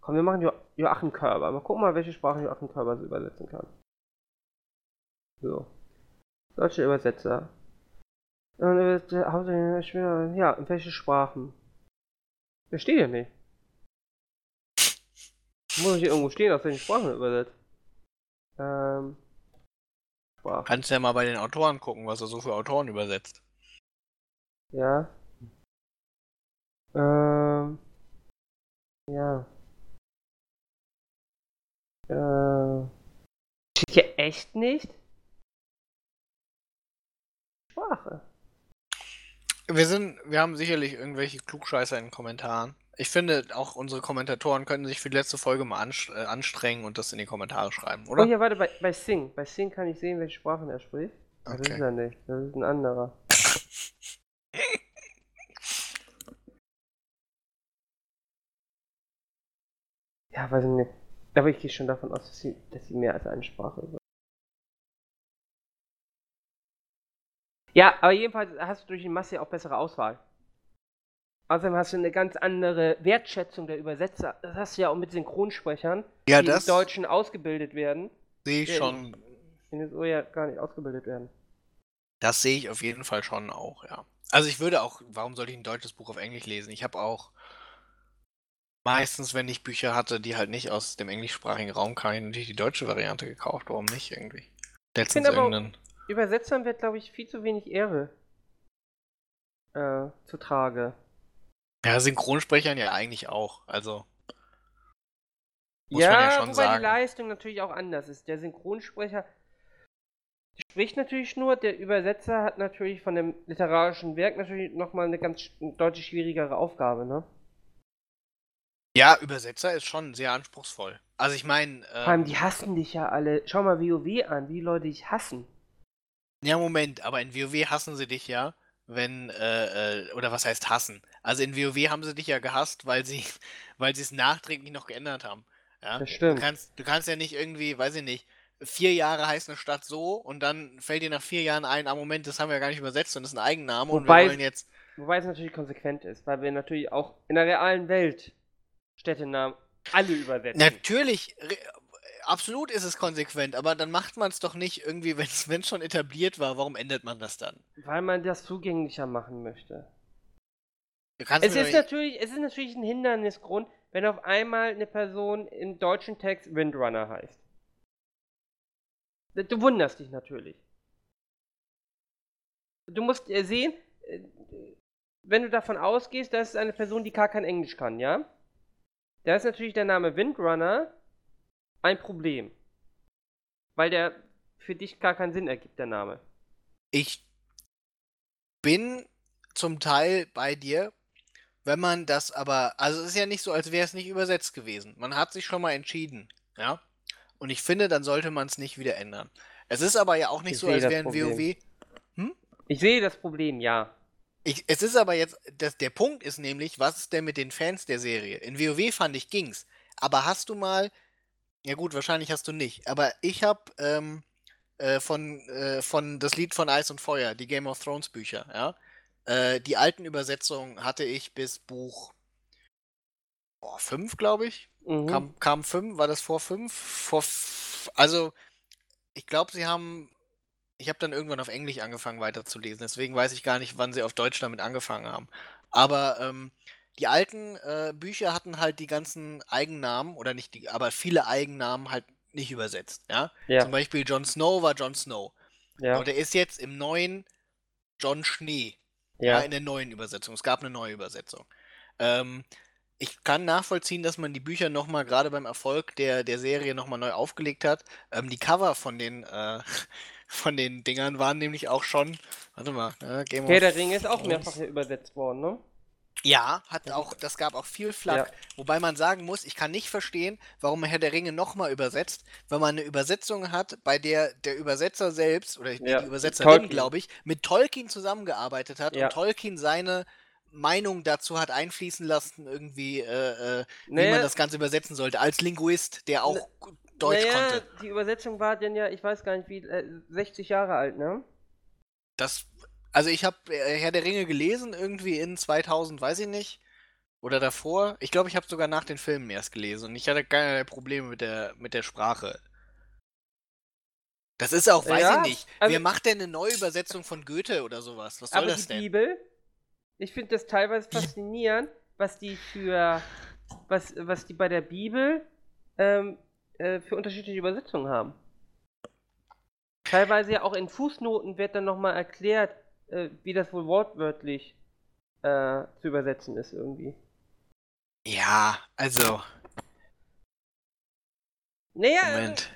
Komm, wir machen jo Joachim Körber. Mal gucken mal, welche Sprache Joachim Körber so übersetzen kann. So. Deutsche Übersetzer. Ja, in welche Sprachen? Steht ja nicht. Muss hier irgendwo stehen, aus welchen Sprachen er übersetzt. Ähm. Sprache. Kannst ja mal bei den Autoren gucken, was er so für Autoren übersetzt. Ja. Ähm. Ja. Äh. Steht hier echt nicht? Sprache. Wir sind, wir haben sicherlich irgendwelche Klugscheißer in den Kommentaren. Ich finde, auch unsere Kommentatoren könnten sich für die letzte Folge mal äh, anstrengen und das in die Kommentare schreiben, Oh, oder? hier, warte, bei, bei Sing. Bei Sing kann ich sehen, welche Sprachen er spricht. Das ist Okay. er nicht. Das ist ein anderer. ja, weiß ich nicht. Aber ich gehe schon davon aus, dass sie, dass sie mehr als eine Sprache ist. Ja, aber jedenfalls hast du durch die Masse auch bessere Auswahl. Außerdem hast du eine ganz andere Wertschätzung der Übersetzer. Das hast du ja auch mit Synchronsprechern, Ja, die das im Deutschen ausgebildet werden, sehe ich schon. in den USA ja gar nicht ausgebildet werden. Das sehe ich auf jeden Fall schon auch, ja. Also ich würde auch, warum sollte ich ein deutsches Buch auf Englisch lesen? Ich habe auch meistens, wenn ich Bücher hatte, die halt nicht aus dem englischsprachigen Raum kamen, natürlich die deutsche Variante gekauft. Warum nicht irgendwie? Letztens aber- irgendeinen. Übersetzern wird, glaube ich, viel zu wenig Ehre äh, zutrage. Ja, Synchronsprechern ja eigentlich auch. Also. Muss ja, man ja schon wobei sagen. die Leistung natürlich auch anders ist. Der Synchronsprecher spricht natürlich nur, der Übersetzer hat natürlich von dem literarischen Werk natürlich nochmal eine ganz deutlich schwierigere Aufgabe, ne? Ja, Übersetzer ist schon sehr anspruchsvoll. Also ich meine, Vor allem, ähm, die hassen dich ja alle. Schau mal WoW an, wie die Leute dich hassen. ja Moment, aber in WoW hassen sie dich ja, wenn, äh, äh, oder was heißt hassen? Also in WoW haben sie dich ja gehasst, weil sie, weil sie es nachträglich noch geändert haben. Ja? Das Du stimmt. kannst, du kannst ja nicht irgendwie, weiß ich nicht, vier Jahre heißt eine Stadt so und dann fällt dir nach vier Jahren ein, ah Moment, das haben wir ja gar nicht übersetzt und das ist ein Eigenname und Wobei- wir wollen jetzt. Wobei es natürlich konsequent ist, weil wir natürlich auch in der realen Welt Städtenamen alle übersetzen. Natürlich, absolut ist es konsequent, aber dann macht man es doch nicht irgendwie, wenn es schon etabliert war, warum ändert man das dann? Weil man das zugänglicher machen möchte. Es ist, natürlich, es ist natürlich ein Hindernisgrund, wenn auf einmal eine Person im deutschen Text Windrunner heißt. Du wunderst dich natürlich. Du musst äh, sehen, äh, wenn du davon ausgehst, das ist eine Person, die gar kein Englisch kann, ja? Da ist natürlich der Name Windrunner ein Problem. Weil der für dich gar keinen Sinn ergibt, der Name. Ich bin zum Teil bei dir, wenn man das aber, also es ist ja nicht so, als wäre es nicht übersetzt gewesen. Man hat sich schon mal entschieden, ja. Und ich finde, dann sollte man es nicht wieder ändern. Es ist aber ja auch nicht Ich so, als wäre ein. WoW. Ich sehe das Problem, ja. Ich, es ist aber jetzt, das, der Punkt ist nämlich, was ist denn mit den Fans der Serie? In WoW fand ich ging's. Aber hast du mal, ja gut, wahrscheinlich hast du nicht, aber ich habe ähm, äh, von, äh, von das Lied von Eis und Feuer, die Game of Thrones Bücher, ja. Äh, die alten Übersetzungen hatte ich bis Buch 5, glaube ich. Mhm. Kam, kam 5, war das vor 5? Vor, also, ich glaube, sie haben. Ich habe dann irgendwann auf Englisch angefangen weiterzulesen, deswegen weiß ich gar nicht, wann sie auf Deutsch damit angefangen haben. Aber ähm, die alten äh, Bücher hatten halt die ganzen Eigennamen, oder nicht die, aber viele Eigennamen halt nicht übersetzt, ja. Ja, Zum Beispiel Jon Snow war Jon Snow. ja, Und er ist jetzt im neuen Jon Schnee. Ja, ja. in der neuen Übersetzung. Es gab eine neue Übersetzung. Ähm, ich kann nachvollziehen, dass man die Bücher nochmal, gerade beim Erfolg der, der Serie, nochmal neu aufgelegt hat. Ähm, die Cover von den, äh, von den Dingern waren nämlich auch schon. Warte mal, äh, Game Herr of der Ringe ist auch mehrfach übersetzt worden, ne? Ja, hat auch, das gab auch viel Flack. Wobei man sagen muss, ich kann nicht verstehen, warum Herr der Ringe nochmal übersetzt, wenn man eine Übersetzung hat, bei der der Übersetzer selbst, oder Ja, die Übersetzerin, glaube ich, mit Tolkien zusammengearbeitet hat Ja. und Tolkien seine Meinung dazu hat einfließen lassen, irgendwie, äh, äh, wie Naja, man das Ganze übersetzen sollte, als Linguist, der auch gut Deutsch naja, konnte. die Übersetzung war denn ja, ich weiß gar nicht wie, äh, 60 Jahre alt, ne? Das, also ich habe äh, Herr der Ringe gelesen, irgendwie in 2000, weiß ich nicht. Oder davor. Ich glaube, ich habe sogar nach den Filmen erst gelesen und ich hatte keinerlei Probleme mit der, mit der Sprache. Das ist auch, weiß Ja, ich nicht. also- Wer macht denn eine Neuübersetzung von Goethe oder sowas? Was soll Aber das die denn? Bibel, ich finde das teilweise faszinierend, was die für, was, was die bei der Bibel ähm, äh, für unterschiedliche Übersetzungen haben. Teilweise ja auch in Fußnoten wird dann nochmal erklärt, äh, wie das wohl wortwörtlich äh, zu übersetzen ist irgendwie. Ja, also, Naja, Moment.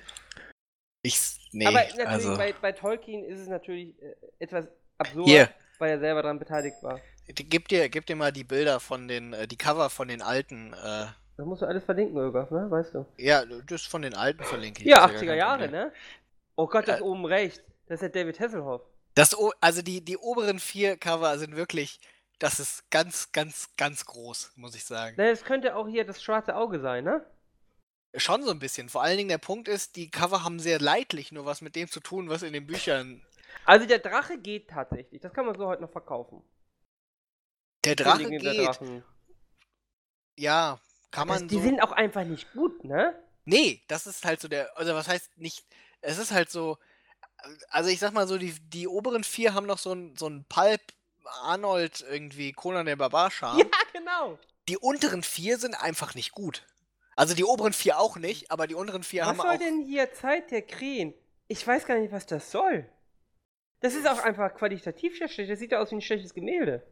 Ich, nee, aber natürlich also. bei, bei Tolkien ist es natürlich äh, etwas absurd, Hier, weil er selber daran beteiligt war. gib dir, gib dir mal die Bilder von den, äh, die Cover von den alten, äh, Das musst du alles verlinken, Ögaf, ne? Weißt du. ja, das von den alten verlinke ich. Ja, das ist 80er gar kein Jahre, ne? Oh Gott, das Äh, oben rechts. Das ist der David Hasselhoff. Das, also die, die oberen vier Cover sind wirklich, das ist ganz, ganz, ganz groß, muss ich sagen. Das könnte auch hier das schwarze Auge sein, ne? Schon so ein bisschen. Vor allen Dingen der Punkt ist, die Cover haben sehr leidlich nur was mit dem zu tun, was in den Büchern. Also der Drache geht tatsächlich. Das kann man so heute noch verkaufen. Der Drache der geht. Drachen. Ja, kann Das, man die so. sind auch einfach nicht gut, ne? Nee, das ist halt so der. Also was heißt nicht. Es ist halt so. Also ich sag mal so, die, die oberen vier haben noch so ein, so ein Pulp Arnold irgendwie, Conan der Barbar-Charme. Ja, genau. Die unteren vier sind einfach nicht gut. Also die oberen vier auch nicht, aber die unteren vier Was haben soll auch. denn hier Zeit der Krähen? Ich weiß gar nicht, was das soll. Das ist auch einfach qualitativ sehr schlecht. Das sieht ja aus wie ein schlechtes Gemälde.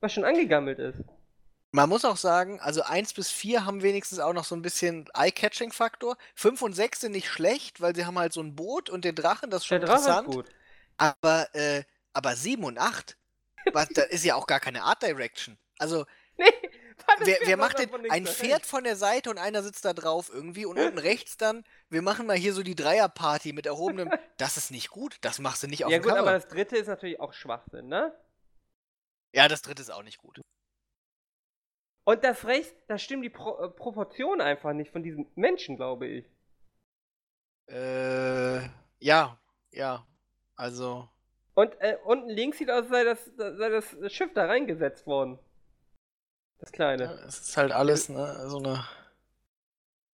Was schon angegammelt ist. Man muss auch sagen, also 1 bis 4 haben wenigstens auch noch so ein bisschen Eye-Catching-Faktor. 5 und 6 sind nicht schlecht, weil sie haben halt so ein Boot und den Drachen, das ist schon Der Drache ist interessant. gut. Aber, äh, aber 7 und 8, was, da ist ja auch gar keine Art Direction. Also, Nee, wer, wer macht denn ein Pferd von der Seite und einer sitzt da drauf irgendwie und unten rechts dann, wir machen mal hier so die Dreierparty mit erhobenem. Das ist nicht gut, das machst du nicht auf Ja gut, Cover. aber das dritte ist natürlich auch Schwachsinn, ne? ja, das dritte ist auch nicht gut. Und das rechts, da stimmen die Pro äh, Proportionen einfach nicht von diesem Menschen, glaube ich. Äh, ja, ja. Also, Und äh, unten links sieht aus, als sei das, sei das Schiff da reingesetzt worden. Das kleine. ja, es ist halt alles ne, so eine.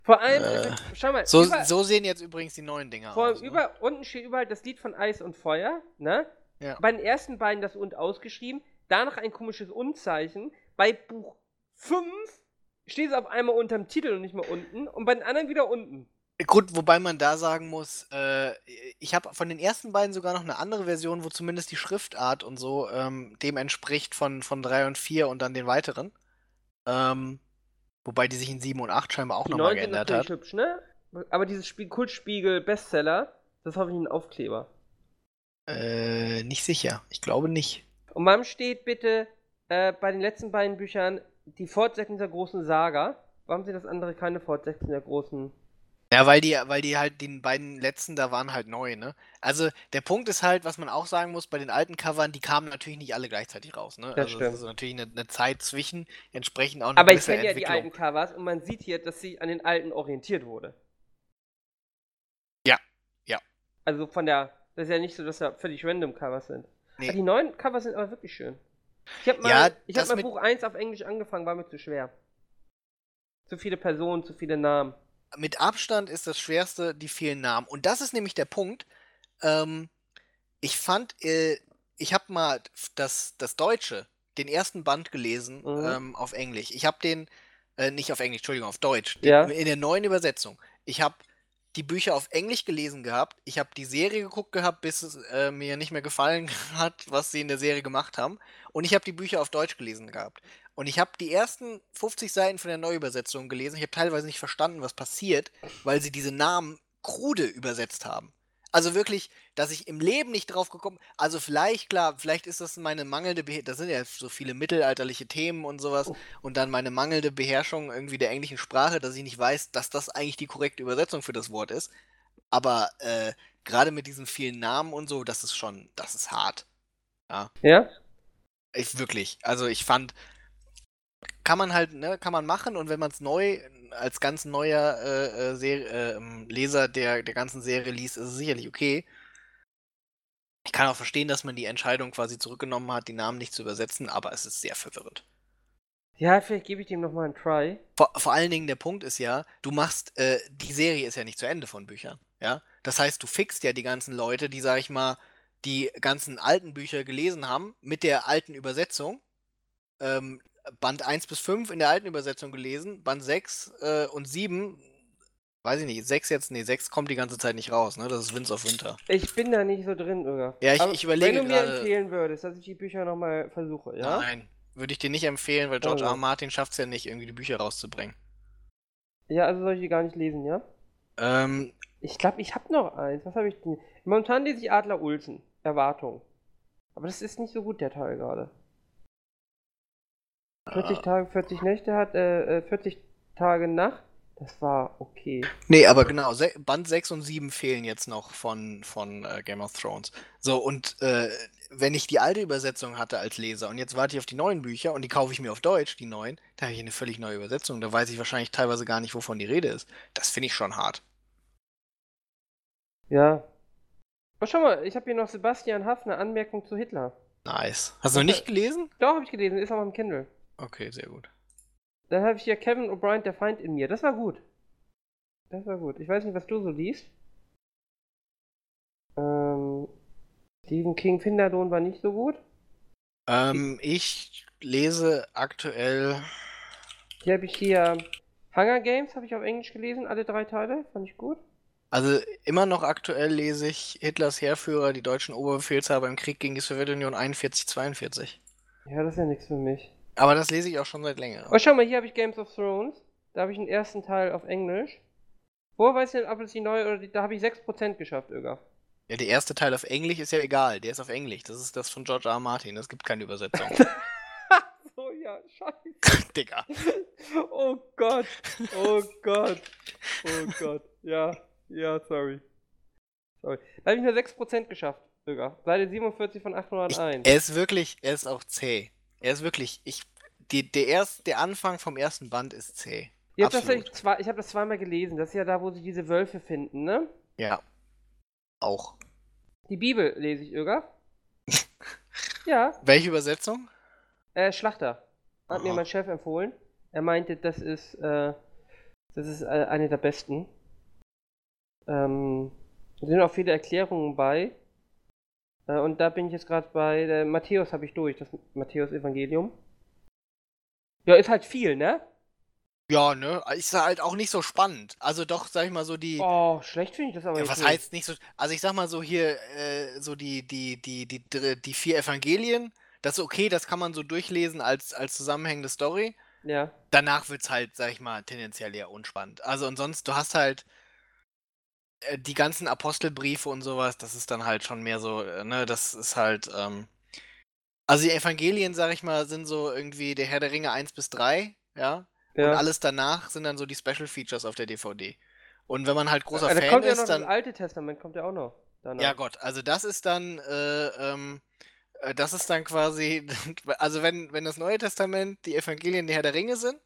Vor allem, Äh, schau mal, So, über, so sehen jetzt übrigens die neuen Dinger vor, aus. Ne? über, unten steht überall das Lied von Eis und Feuer, ne? Ja. Bei den ersten beiden das und ausgeschrieben, danach ein komisches Unzeichen. Bei Buch 5 steht es auf einmal unterm Titel und nicht mehr unten und bei den anderen wieder unten. Gut, wobei man da sagen muss, äh, ich habe von den ersten beiden sogar noch eine andere Version, wo zumindest die Schriftart und so ähm, dem entspricht von, von 3 und 4 und dann den weiteren. Ähm, wobei die sich in 7 und 8 scheinbar auch nochmal geändert hat. hübsch, ne? Aber dieses Spiel Kultspiegel Bestseller, das habe ich einen Aufkleber. Äh, nicht sicher. Ich glaube nicht. Und meinem steht bitte äh, bei den letzten beiden Büchern die Fortsetzung dieser großen Saga. Warum sind das andere keine Fortsetzung der großen Ja, weil die, weil die halt die beiden letzten da waren halt neu, ne? Also der Punkt ist halt, was man auch sagen muss, bei den alten Covern, die kamen natürlich nicht alle gleichzeitig raus, ne? Das also stimmt. es ist natürlich eine, eine Zeit zwischen, entsprechend auch eine Aber ich kenne ja die alten Covers und man sieht hier, dass sie an den alten orientiert wurde. Ja, ja. Also von der, das ist ja nicht so, dass da völlig random Covers sind. Nee. Aber die neuen Covers sind aber wirklich schön. Ich habe mal, Ja, ich hab mit- Buch 1 auf Englisch angefangen, war mir zu schwer. Zu viele Personen, zu viele Namen. mit Abstand ist das Schwerste die vielen Namen. Und das ist nämlich der Punkt. Ähm, ich fand, äh, ich habe mal das, das Deutsche, den ersten Band gelesen Mhm. ähm, auf Englisch. Ich habe den, äh, nicht auf Englisch, Entschuldigung, auf Deutsch. Ja. In der neuen Übersetzung. Ich habe die Bücher auf Englisch gelesen gehabt. Ich habe die Serie geguckt gehabt, bis es äh, mir nicht mehr gefallen hat, was sie in der Serie gemacht haben. Und ich habe die Bücher auf Deutsch gelesen gehabt. Und ich habe die ersten 50 Seiten von der Neuübersetzung gelesen. Ich habe teilweise nicht verstanden, was passiert, weil sie diese Namen krude übersetzt haben. Also wirklich, dass ich im Leben nicht drauf gekommen Also vielleicht, klar, vielleicht ist das meine mangelnde Beherrschung. Das sind ja so viele mittelalterliche Themen und sowas. Und dann meine mangelnde Beherrschung irgendwie der englischen Sprache, dass ich nicht weiß, dass das eigentlich die korrekte Übersetzung für das Wort ist. Aber äh, gerade mit diesen vielen Namen und so, das ist schon, das ist hart. Ja? Ich wirklich. Also ich fand, kann man halt, ne, kann man machen und wenn man es neu als ganz neuer äh, äh, äh, ähm, Leser der, der ganzen Serie liest, ist es sicherlich okay. Ich kann auch verstehen, dass man die Entscheidung quasi zurückgenommen hat, die Namen nicht zu übersetzen, aber es ist sehr verwirrend. Ja, vielleicht gebe ich dem nochmal einen Try. Vor, vor allen Dingen der Punkt ist ja, du machst, äh, die Serie ist ja nicht zu Ende von Büchern, ja. Das heißt, du fixst ja die ganzen Leute, die, sag ich mal, die ganzen alten Bücher gelesen haben, mit der alten Übersetzung. Ähm, Band 1 bis 5 in der alten Übersetzung gelesen, Band 6 äh, und 7, weiß ich nicht, 6 jetzt, nee, 6 kommt die ganze Zeit nicht raus, ne? Das ist Winds of Winter. Ich bin da nicht so drin, Irga. Ja, ich- ich überlege Wenn du mir gerade- empfehlen würdest, dass ich die Bücher nochmal versuche, ja? Nein, würde ich dir nicht empfehlen, weil George Oh. R. R. Martin schafft es ja nicht, irgendwie die Bücher rauszubringen. Ja, also soll ich die gar nicht lesen, ja? Ähm, Ich glaube, ich habe noch eins. Was habe ich denn? Momentan lese ich Adler Ulsen. Erwartung. Aber das ist nicht so gut, der Teil gerade. 40 äh, Tage, 40 Nächte hat, äh, äh, 40 Tage Nacht. Das war okay. Nee, aber genau, Band 6 und 7 fehlen jetzt noch von, von äh, Game of Thrones. So, und äh, wenn ich die alte Übersetzung hatte als Leser und jetzt warte ich auf die neuen Bücher und die kaufe ich mir auf Deutsch, die neuen, da habe ich eine völlig neue Übersetzung. Da weiß ich wahrscheinlich teilweise gar nicht, wovon die Rede ist. Das finde ich schon hart. Ja. Oh, schau mal, ich habe hier noch Sebastian Hafner Anmerkung zu Hitler. Nice. Hast du noch nicht gelesen? Doch, habe ich gelesen, ist auch im Kindle. Okay, sehr gut. Dann habe ich hier Kevin O'Brien, der Feind in mir. Das war gut. Das war gut. Ich weiß nicht, was du so liest. Ähm, Stephen King Finderlohn war nicht so gut. Ähm, ich lese aktuell. Hier habe ich hier Hunger Games, habe ich auf Englisch gelesen, alle drei Teile. Fand ich gut. Also immer noch aktuell lese ich Hitlers Heerführer, die deutschen Oberbefehlshaber im Krieg gegen die Sowjetunion 41-42. Ja, das ist ja nichts für mich. Aber das lese ich auch schon seit längerem. Oh, schau mal, hier habe ich Games of Thrones. Da habe ich den ersten Teil auf Englisch. Woher weiß ich denn, ob es die neue oder die, da habe ich 6% geschafft, Öger. Ja, der erste Teil auf Englisch ist ja egal. Der ist auf Englisch. Das ist das von George R. R. Martin. Es gibt keine Übersetzung. so, ja, scheiße. Digga. Oh Gott. Oh Gott. Oh Gott. Ja, ja, sorry. Sorry. Da habe ich nur 6% geschafft, Öger. Seite 47 von Ich, 801. er ist wirklich, er ist auch zäh. Er ist wirklich, ich, die, der, erst, der Anfang vom ersten Band ist zäh. Ihr habt das zwei, ich habe das zweimal gelesen. Das ist ja da, wo sie diese Wölfe finden, ne? Ja. Auch. Die Bibel lese ich, Öger. ja, Welche Übersetzung? äh, Schlachter. Hat mir Aha. mein Chef empfohlen. Er meinte, das ist, äh, das ist äh, eine der besten. Ähm, da sind auch viele Erklärungen bei. Äh, und da bin ich jetzt gerade bei, äh, Matthäus habe ich durch, das Matthäus-Evangelium. Ja, ist halt viel, ne? Ja, ne? Ist halt auch nicht so spannend. Also doch, sag ich mal so die. Oh, schlecht finde ich das aber Ja, jetzt was nicht. heißt nicht so? Also ich sag mal so hier, äh, so die, die, die, die, die vier Evangelien, das ist okay, das kann man so durchlesen als, als zusammenhängende Story. Ja. Danach wird's halt, sag ich mal, tendenziell eher unspannend. Also und sonst, du hast halt die ganzen Apostelbriefe und sowas, das ist dann halt schon mehr so, äh, ne, das ist halt, ähm, also die Evangelien, sag ich mal, sind so irgendwie der Herr der Ringe 1 bis 3, ja. Und Ja. alles danach sind dann so die Special Features auf der DVD. Und wenn man halt großer Ah, da Fan kommt ja ist, noch dann. das Alte Testament, kommt ja auch noch. Danach. Ja Gott, also das ist dann, äh, ähm, äh, das ist dann quasi, also wenn, wenn das Neue Testament die Evangelien der Herr der Ringe sind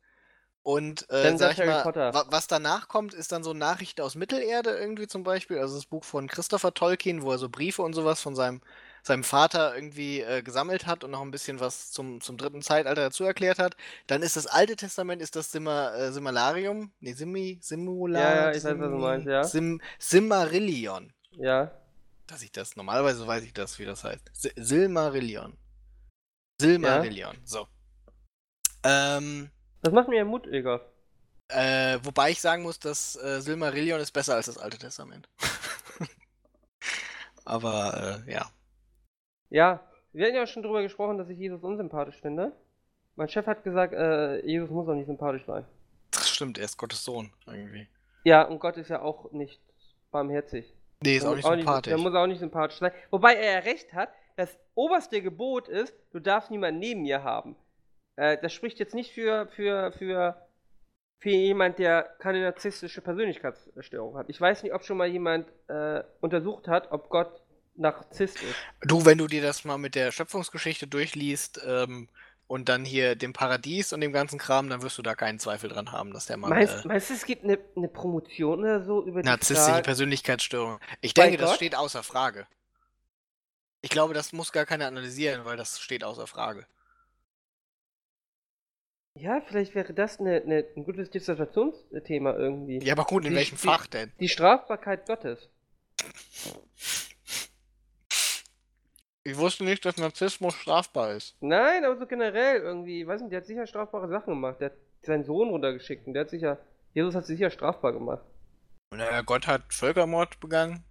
und äh, sag ich mal, wa was danach kommt, ist dann so Nachrichten aus Mittelerde irgendwie zum Beispiel, also das Buch von Christopher Tolkien, wo er so Briefe und sowas von seinem, seinem Vater irgendwie äh, gesammelt hat und noch ein bisschen was zum, zum dritten Zeitalter dazu erklärt hat. Dann ist das Alte Testament, ist das Simma, äh, Simmalarium, nee, Simmi, Simula, Ja, ja, ich weiß, was du meinst, ja. Sim, Simmarillion Ja. dass ich das, normalerweise weiß ich das, wie das heißt. Si- Silmarillion. Silmarillion, so. Ähm, Das macht mir ja Mut, Igor. äh, wobei ich sagen muss, dass äh, Silmarillion ist besser als das Alte Testament. Aber äh, ja. Ja, wir hatten ja auch schon drüber gesprochen, dass ich Jesus unsympathisch finde. Mein Chef hat gesagt, äh, Jesus muss auch nicht sympathisch sein. Das stimmt, er ist Gottes Sohn irgendwie. Ja, und Gott ist ja auch nicht barmherzig. Nee, ist auch nicht sympathisch. der muss auch nicht sympathisch sein. Wobei er ja recht hat, das oberste Gebot ist, du darfst niemanden neben mir haben. Äh, das spricht jetzt nicht für, für, für, für jemand, der keine narzisstische Persönlichkeitsstörung hat. Ich weiß nicht, ob schon mal jemand äh, untersucht hat, ob Gott Narzisst ist. Du, wenn du dir das mal mit der Schöpfungsgeschichte durchliest ähm, und dann hier dem Paradies und dem ganzen Kram, dann wirst du da keinen Zweifel dran haben, dass der Mann Meinst, äh, meinst du, es gibt eine, eine Promotion oder so über die narzisstische? Persönlichkeitsstörung. Ich Bei denke, das Gott? steht außer Frage. Ich glaube, das muss gar keiner analysieren, weil das steht außer Frage. Ja, vielleicht wäre das eine, eine, ein gutes Dissertationsthema irgendwie. Ja, aber gut, in Die- welchem Fach denn? Die Strafbarkeit Gottes. Ich wusste nicht, dass Narzissmus strafbar ist. Nein, aber so generell irgendwie, weiß nicht, der hat sicher strafbare Sachen gemacht. Der hat seinen Sohn runtergeschickt und der hat sicher, Jesus hat sich sicher strafbar gemacht. Naja, Gott hat Völkermord begangen.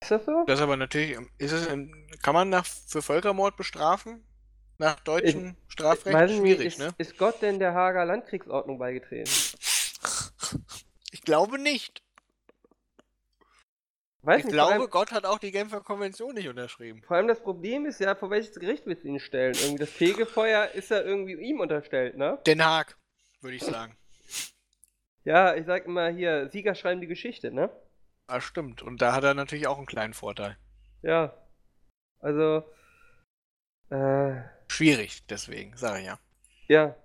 Ist das so? Das ist aber natürlich, ist es, kann man nach, für Völkermord bestrafen? Nach deutschem Strafrecht? Weiß ich Schwierig, nicht, ist, ne? ist Gott denn der Hager Landkriegsordnung beigetreten? Ich glaube nicht. Weiß Ich nicht, glaube, allem, Gott hat auch die Genfer Konvention nicht unterschrieben. vor allem das Problem ist ja, vor welches Gericht willst du ihn stellen? Irgendwie das Fegefeuer ist ja irgendwie ihm unterstellt, ne? Den Haag, würde ich sagen. Ja, ich sag immer hier, Sieger schreiben die Geschichte, ne? Ah, stimmt. Und da hat er natürlich auch einen kleinen Vorteil. Ja. Also, äh, Schwierig, deswegen, sage ich ja. ja.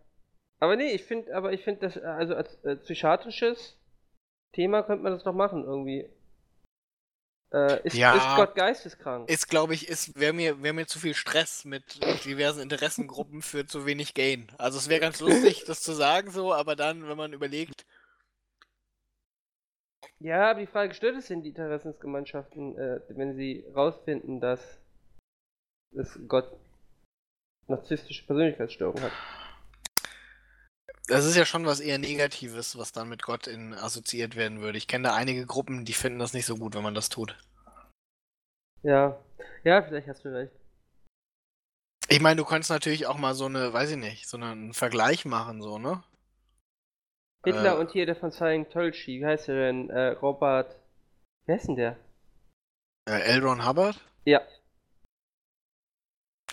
Aber nee, ich finde, aber ich finde das, äh, also als äh, psychiatrisches Thema könnte man das doch machen, irgendwie. Äh, ist, Ja. ist Gott geisteskrank? Ist, glaube ich, ist, wäre mir, wär mir zu viel Stress mit diversen Interessengruppen für zu wenig Gain. Also es wäre ganz lustig, das zu sagen so, aber dann, wenn man überlegt, Ja, aber die Frage, stört es denn die Interessensgemeinschaften, äh, wenn sie rausfinden, dass, dass Gott narzisstische Persönlichkeitsstörung hat? das ist ja schon was eher Negatives, was dann mit Gott in assoziiert werden würde. Ich kenne da einige Gruppen, die finden das nicht so gut, wenn man das tut. Ja. Ja, vielleicht hast du recht. Ich meine, du könntest natürlich auch mal so eine, weiß ich nicht, so einen Vergleich machen, so, ne? Hitler Äh. und hier der von Scientology, wie heißt der denn? Äh, Robert. Wer ist denn der? Äh, L. Ron Hubbard? Ja.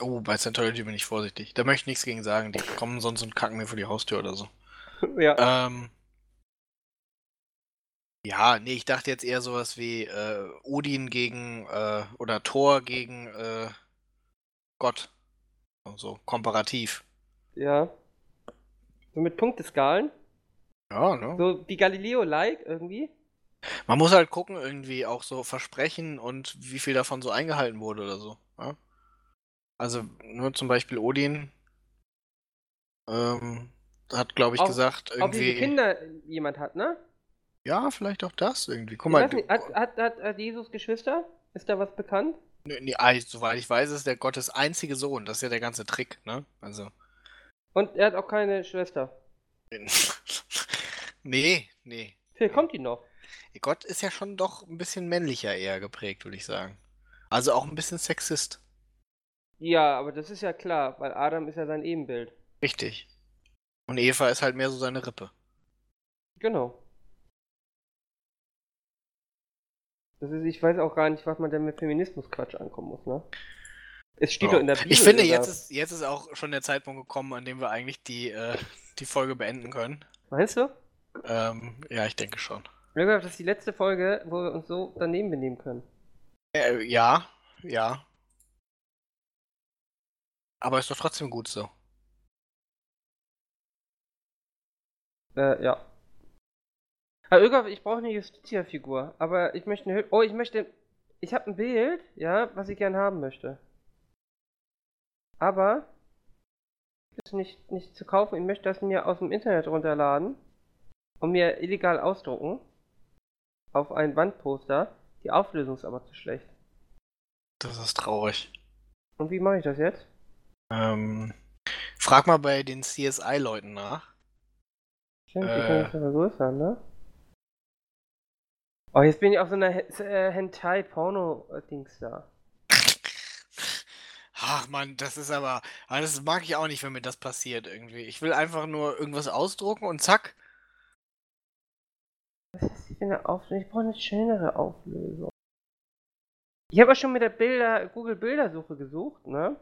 Oh, bei Scientology bin ich vorsichtig. Da möchte ich nichts gegen sagen. Die kommen sonst und kacken mir vor die Haustür oder so. ja. Ähm. Ja, nee, ich dachte jetzt eher sowas wie äh, Odin gegen äh, oder Thor gegen äh, Gott. So komparativ. Ja. So mit Punkteskalen. Ja, ne? So wie Galileo-like irgendwie. Man muss halt gucken, irgendwie auch so Versprechen und wie viel davon so eingehalten wurde oder so. Ja? Also nur zum Beispiel Odin ähm, hat, glaube ich, Auch- gesagt, Ob wie viele irgendwie. Kinder jemand hat, ne? Ja, vielleicht auch das irgendwie. Guck Ich mal, nicht, hat, hat, hat, Jesus Geschwister? Ist da was bekannt? Nee, nee, soweit ich weiß, ist der Gottes einzige Sohn. Das ist ja der ganze Trick, ne? Also. Und er hat auch keine Schwester. nee, nee. Vielleicht kommt die noch. Gott ist ja schon doch ein bisschen männlicher eher geprägt, würde ich sagen. Also auch ein bisschen Sexist. Ja, aber das ist ja klar, weil Adam ist ja sein Ebenbild. Richtig. Und Eva ist halt mehr so seine Rippe. Genau. Das ist, ich weiß auch gar nicht, was man denn mit Feminismus-Quatsch ankommen muss, ne? Es steht doch in der Bibel. Ich finde, jetzt ist, jetzt ist auch schon der Zeitpunkt gekommen, an dem wir eigentlich die, äh, die Folge beenden können. Meinst du? Ähm, ja, ich denke schon. Irgolf, das ist die letzte Folge, wo wir uns so daneben benehmen können. Äh, ja, ja. Aber ist doch trotzdem gut so. Äh, ja. Herr Irgolf, ich brauche eine Justitia-Figur, aber ich möchte eine Hü Oh, ich möchte. Ich habe ein Bild, ja, was ich gern haben möchte. Aber ist nicht, nicht zu kaufen. Ich möchte das mir aus dem Internet runterladen und mir illegal ausdrucken auf ein Wandposter. Die Auflösung ist aber zu schlecht. Das ist traurig. Und wie mache ich das jetzt? Ähm, frag mal bei den CSI-Leuten nach. Stimmt, die können das ja vergrößern, ne? Oh, jetzt bin ich auf so einer äh, Hentai-Porno-Dings da. Ach man, das ist aber, das mag ich auch nicht, wenn mir das passiert irgendwie. Ich will einfach nur irgendwas ausdrucken und zack. Was ist für eine Auflösung? Ich brauche eine schönere Auflösung. Ich habe auch schon mit der Bilder, Google Bildersuche gesucht, ne?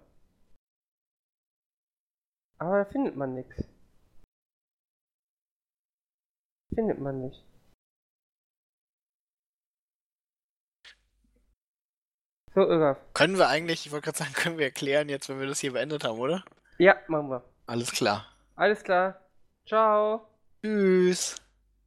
Aber da findet man nichts. Findet man nicht. So, Irgaf. Können wir eigentlich, ich wollte gerade sagen, können wir erklären jetzt, wenn wir das hier beendet haben, oder? Ja, machen wir. Alles klar. Alles klar. Ciao. Tschüss.